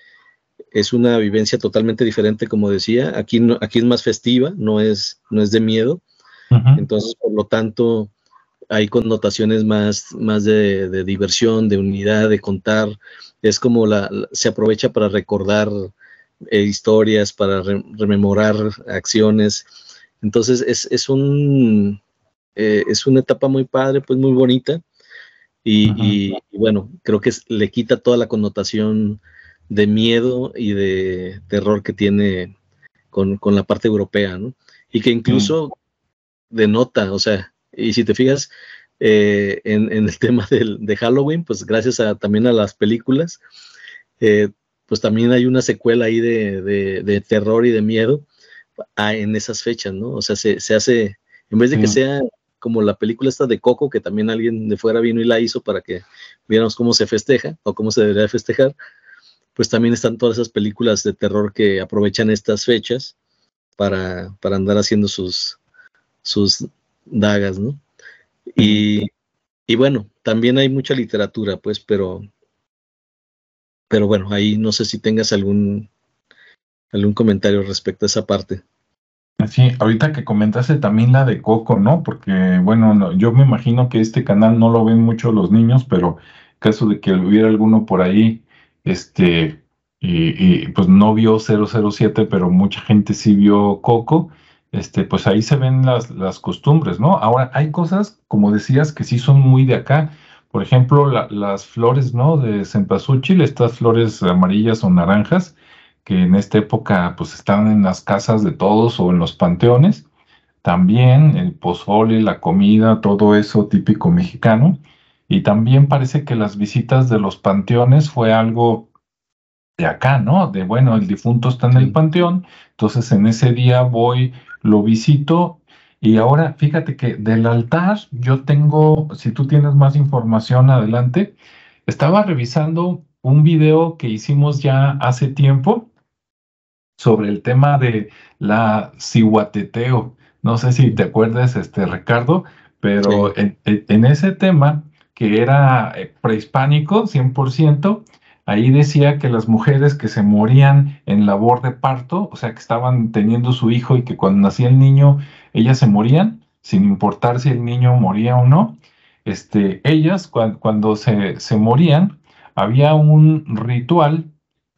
es una vivencia totalmente diferente, como decía. Aquí, no, aquí es más festiva, no es, no es de miedo. Entonces, por lo tanto, hay connotaciones más, más de, diversión, de unidad, de contar, es como la, se aprovecha para recordar eh, historias, para rememorar acciones. Entonces es, un eh, es una etapa muy padre, pues muy bonita. Y, bueno, creo que le quita toda la connotación de miedo y de terror que tiene con, la parte europea, ¿no? Y que incluso denota, o sea, y si te fijas, eh, en, el tema de Halloween, pues gracias también a las películas, eh, pues también hay una secuela ahí de, terror y de miedo ah, en esas fechas, ¿no? O sea, se, hace, en vez de que sea como la película esta de Coco, que también alguien de fuera vino y la hizo para que viéramos cómo se festeja o cómo se debería festejar, pues también están todas esas películas de terror que aprovechan estas fechas para, para andar haciendo sus, sus dagas, ¿no? Y, bueno, también hay mucha literatura, pues, pero, pero bueno, ahí no sé si tengas algún, algún comentario respecto a esa parte. Sí, ahorita que comentaste también la de Coco, ¿no? Porque, bueno, yo me imagino que este canal no lo ven mucho los niños, pero caso de que hubiera alguno por ahí, este, y, y pues no vio 007, pero mucha gente sí vio Coco, este, pues ahí se ven las, las, costumbres, ¿no? Ahora, hay cosas, como decías, que sí son muy de acá. Por ejemplo, las flores, ¿no? De cempasúchil, estas flores amarillas o naranjas, que en esta época, pues están en las casas de todos o en los panteones. también el pozole, la comida, todo eso típico mexicano. Y también parece que las visitas de los panteones fue algo de acá, ¿no? De bueno, el difunto está en el panteón, entonces en ese día voy, lo visito. Y ahora fíjate que del altar yo tengo, si tú tienes más información adelante, estaba revisando un video que hicimos ya hace tiempo sobre el tema de la cihuateteo. No sé si te acuerdas, este, Ricardo, pero en, en, ese tema que era eh, prehispánico, 100%, ahí decía que las mujeres que se morían en labor de parto, o sea, que estaban teniendo su hijo y que cuando nacía el niño, ellas se morían, sin importar si el niño moría o no, este, ellas cuando se, se morían, había un ritual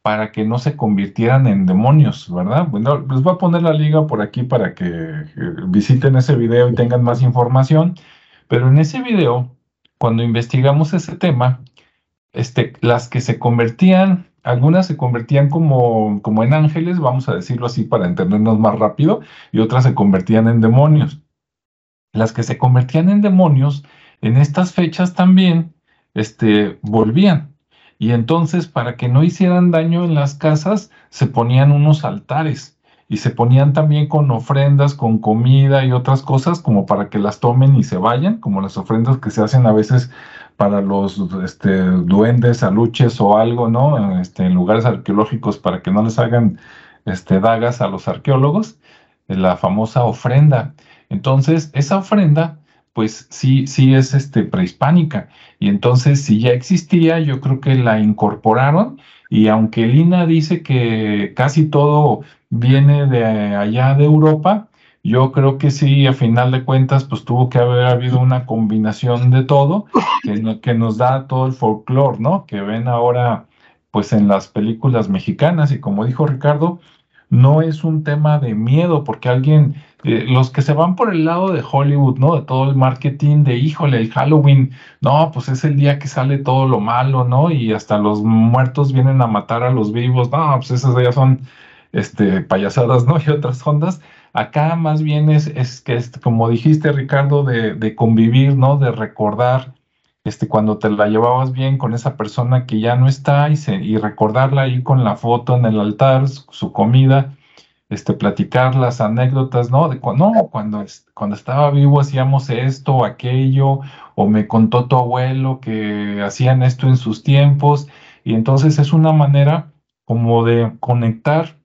para que no se convirtieran en demonios, ¿verdad? Bueno, les voy a poner la liga por aquí para que eh, visiten ese video y tengan más información, pero en ese video, cuando investigamos ese tema, este, las que se convertían, algunas se convertían como, como en ángeles, vamos a decirlo así para entendernos más rápido, y otras se convertían en demonios. Las que se convertían en demonios, en estas fechas también, este, volvían y entonces, para que no hicieran daño en las casas, se ponían unos altares y se ponían también con ofrendas, con comida y otras cosas, como para que las tomen y se vayan, como las ofrendas que se hacen a veces para los este, duendes, aluches o algo, ¿no? Este, en lugares arqueológicos para que no les hagan este, dagas a los arqueólogos, la famosa ofrenda. Entonces, esa ofrenda pues sí, sí es este, prehispánica. Y entonces, si ya existía, yo creo que la incorporaron. Y aunque Lina dice que casi todo viene de allá de Europa, yo creo que sí, a final de cuentas, pues tuvo que haber habido una combinación de todo que, que nos da todo el folclore, ¿no? Que ven ahora, pues en las películas mexicanas. Y como dijo Ricardo, no es un tema de miedo, porque alguien eh, los que se van por el lado de Hollywood, ¿no? De todo el marketing, de híjole, el Halloween, no, pues es el día que sale todo lo malo, ¿no? Y hasta los muertos vienen a matar a los vivos, no, pues esas ya son este, payasadas, ¿no? Y otras ondas. Acá más bien es, es que, es, como dijiste, Ricardo, de, de, convivir, ¿no? De recordar, este, cuando te la llevabas bien con esa persona que ya no está y, y recordarla ahí con la foto en el altar, su comida este, platicar las anécdotas, ¿no? De no, cuando, cuando estaba vivo hacíamos esto o aquello, o me contó tu abuelo que hacían esto en sus tiempos, y entonces es una manera como de conectar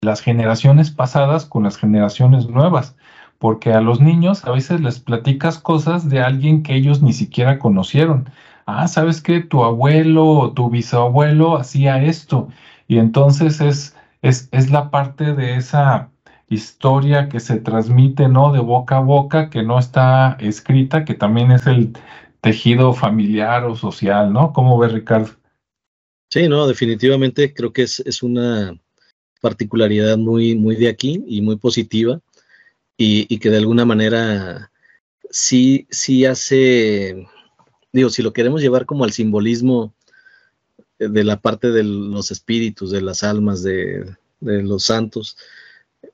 las generaciones pasadas con las generaciones nuevas, porque a los niños a veces les platicas cosas de alguien que ellos ni siquiera conocieron. Ah, ¿sabes qué? Tu abuelo o tu bisabuelo hacía esto. Y entonces es es, la parte de esa historia que se transmite, ¿no? De boca a boca, que no está escrita, que también es el tejido familiar o social, ¿no? ¿Cómo ve Ricardo? Sí, no, definitivamente creo que es, es una particularidad muy, muy de aquí y muy positiva y, y, que de alguna manera sí, sí hace, digo, si lo queremos llevar como al simbolismo de la parte de los espíritus, de las almas, de, los santos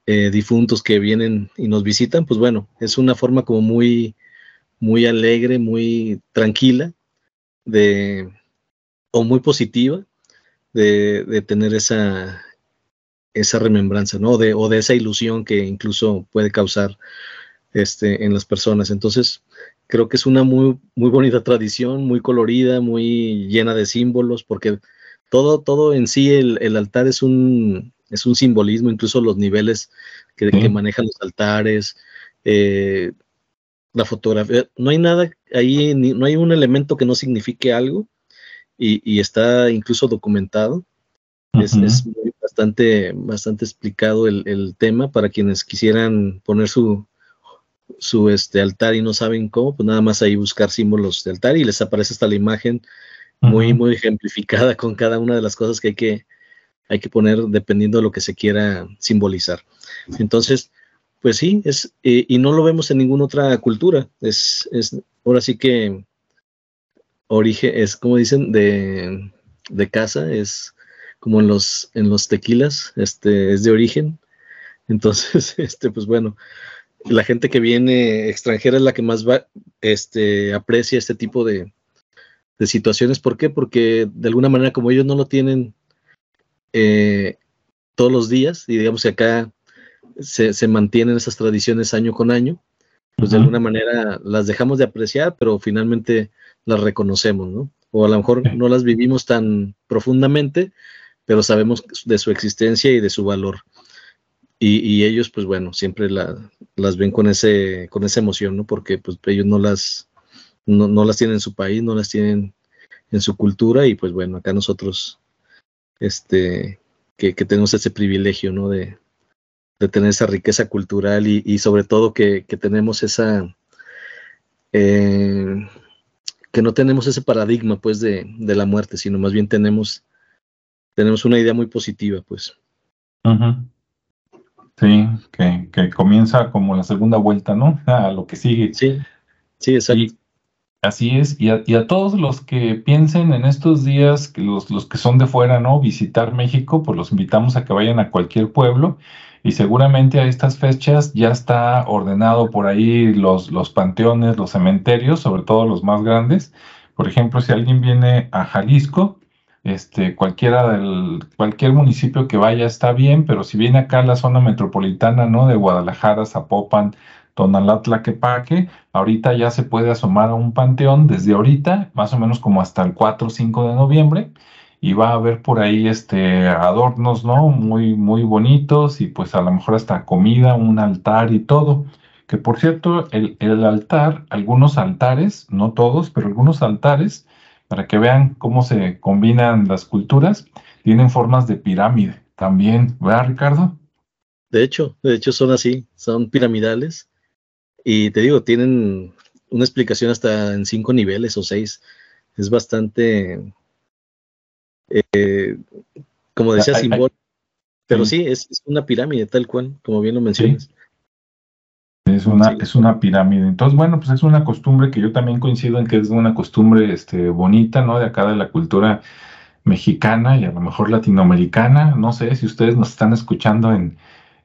eh, difuntos que vienen y nos visitan, pues bueno, es una forma como muy, muy alegre, muy tranquila, de, o muy positiva de, tener esa, esa remembranza, ¿no? De, o de esa ilusión que incluso puede causar este, en las personas. Entonces, creo que es una muy, muy bonita tradición, muy colorida, muy llena de símbolos, porque todo, todo en sí, el, altar es un, es un simbolismo, incluso los niveles que, manejan los altares, eh, la fotografía, no hay nada ahí, no hay un elemento que no signifique algo y, está incluso documentado. Es, bastante, bastante explicado el, el, tema para quienes quisieran poner su, su este, altar y no saben cómo, pues nada más ahí buscar símbolos de altar y les aparece hasta la imagen muy, muy ejemplificada con cada una de las cosas que hay que, hay que poner dependiendo de lo que se quiera simbolizar. Entonces, pues sí, es, eh, y no lo vemos en ninguna otra cultura. Es, es ahora sí que origen, es como dicen, de, de casa, es como en los, en los tequilas, este, es de origen. Entonces, este, pues bueno, la gente que viene extranjera es la que más va, este, aprecia este tipo de, de situaciones. ¿Por qué? Porque de alguna manera, como ellos no lo tienen eh, todos los días, y digamos que acá se, se, mantienen esas tradiciones año con año, pues de alguna manera las dejamos de apreciar, pero finalmente las reconocemos, ¿no? O a lo mejor no las vivimos tan profundamente, pero sabemos de su existencia y de su valor. Y, ellos, pues bueno, siempre las ven con ese, con esa emoción, ¿no? Porque pues ellos no las, no, las tienen en su país, no las tienen en su cultura, y pues bueno, acá nosotros, este, que, tenemos ese privilegio, ¿no? De, tener esa riqueza cultural y, sobre todo que, tenemos esa, eh, que no tenemos ese paradigma, pues, de, de, la muerte, sino más bien tenemos, tenemos una idea muy positiva, pues. Sí, que, que, comienza como la segunda vuelta, ¿no? A lo que sigue. Sí, sí, exacto. así es, y a, y a, todos los que piensen en estos días, que los, los que son de fuera, ¿no? Visitar México, pues los invitamos a que vayan a cualquier pueblo y seguramente a estas fechas ya está ordenado por ahí los, los panteones, los cementerios, sobre todo los más grandes. Por ejemplo, si alguien viene a Jalisco, este, cualquiera del, cualquier municipio que vaya está bien, pero si viene acá a la zona metropolitana, ¿no? De Guadalajara, Zapopan, Tonalá, Tlaquepaque, ahorita ya se puede asomar a un panteón desde ahorita, más o menos como hasta el 4 o 5 de noviembre, y va a haber por ahí este adornos, ¿no? Muy, muy bonitos, y pues a lo mejor hasta comida, un altar y todo. Que por cierto, el, el altar, algunos altares, no todos, pero algunos altares, para que vean cómo se combinan las culturas, tienen formas de pirámide también, ¿verdad, Ricardo? De hecho, de hecho son así, son piramidales y te digo, tienen una explicación hasta en cinco niveles o seis. Es bastante, eh, como decía, simbólico. Pero sí, es, es, una pirámide tal cual, como bien lo mencionas. Es una, es una pirámide. Entonces, bueno, pues es una costumbre que yo también coincido en que es una costumbre este, bonita, ¿no? De acá de la cultura mexicana y a lo mejor latinoamericana. No sé si ustedes nos están escuchando en,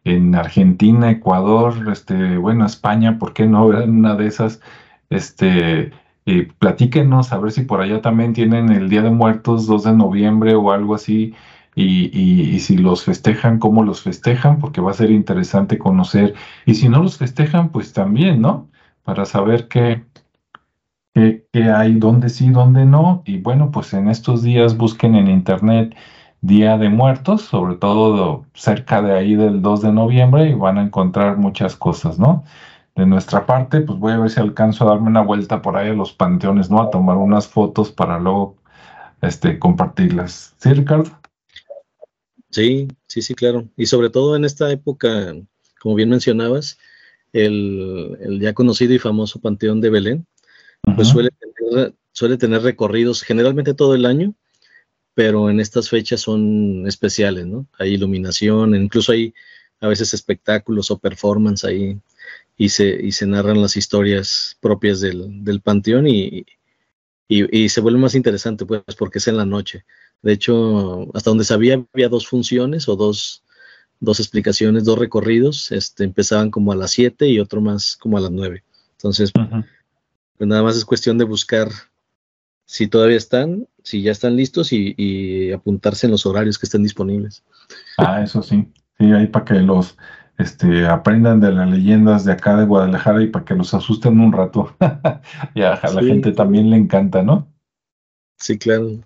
en Argentina, Ecuador, este, bueno, España, ¿por qué no? Una de esas, este, eh, platíquenos a ver si por allá también tienen el Día de Muertos, 2 de noviembre o algo así y, si los festejan, cómo los festejan, porque va a ser interesante conocer. Y si no los festejan, pues también, ¿no? Para saber qué, qué, hay, dónde sí, dónde no. Y bueno, pues en estos días busquen en internet Día de Muertos, sobre todo cerca de ahí del 2 de noviembre, y van a encontrar muchas cosas, ¿no? De nuestra parte, pues voy a ver si alcanzo a darme una vuelta por ahí a los panteones, ¿no? A tomar unas fotos para luego este, compartirlas. ¿Sí, Ricardo? Sí, sí, sí, claro. Y sobre todo en esta época, como bien mencionabas, el, ya conocido y famoso Panteón de Belén, pues suele tener, suele tener recorridos generalmente todo el año, pero en estas fechas son especiales, ¿no? Hay iluminación, incluso hay a veces espectáculos o performance ahí y se, y se narran las historias propias del, del panteón y, y, y, se vuelve más interesante, pues, porque es en la noche. De hecho, hasta donde sabía había dos funciones o dos, dos explicaciones, dos recorridos. Este, empezaban como a las 7 y otro más como a las 9. Entonces, pues nada más es cuestión de buscar si todavía están, si ya están listos y, apuntarse en los horarios que estén disponibles. Ah, eso sí. Sí, ahí para que los este, aprendan de las leyendas de acá de Guadalajara y para que los asusten un rato. y a la gente también le encanta, ¿no? Sí, claro.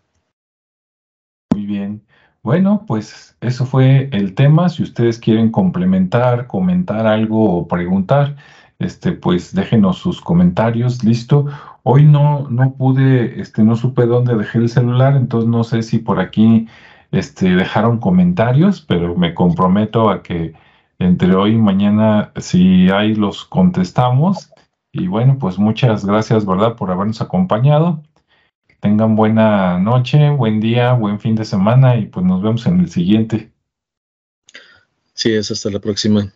Muy bien. Bueno, pues eso fue el tema. Si ustedes quieren complementar, comentar algo o preguntar, este, pues déjenos sus comentarios. Listo. Hoy no, no pude, este, no supe dónde dejé el celular, entonces no sé si por aquí, este, dejaron comentarios, pero me comprometo a que entre hoy y mañana, si hay, los contestamos. Y bueno, pues muchas gracias, ¿verdad?, por habernos acompañado tengan buena noche, buen día, buen fin de semana y pues nos vemos en el siguiente. Sí, es hasta la próxima.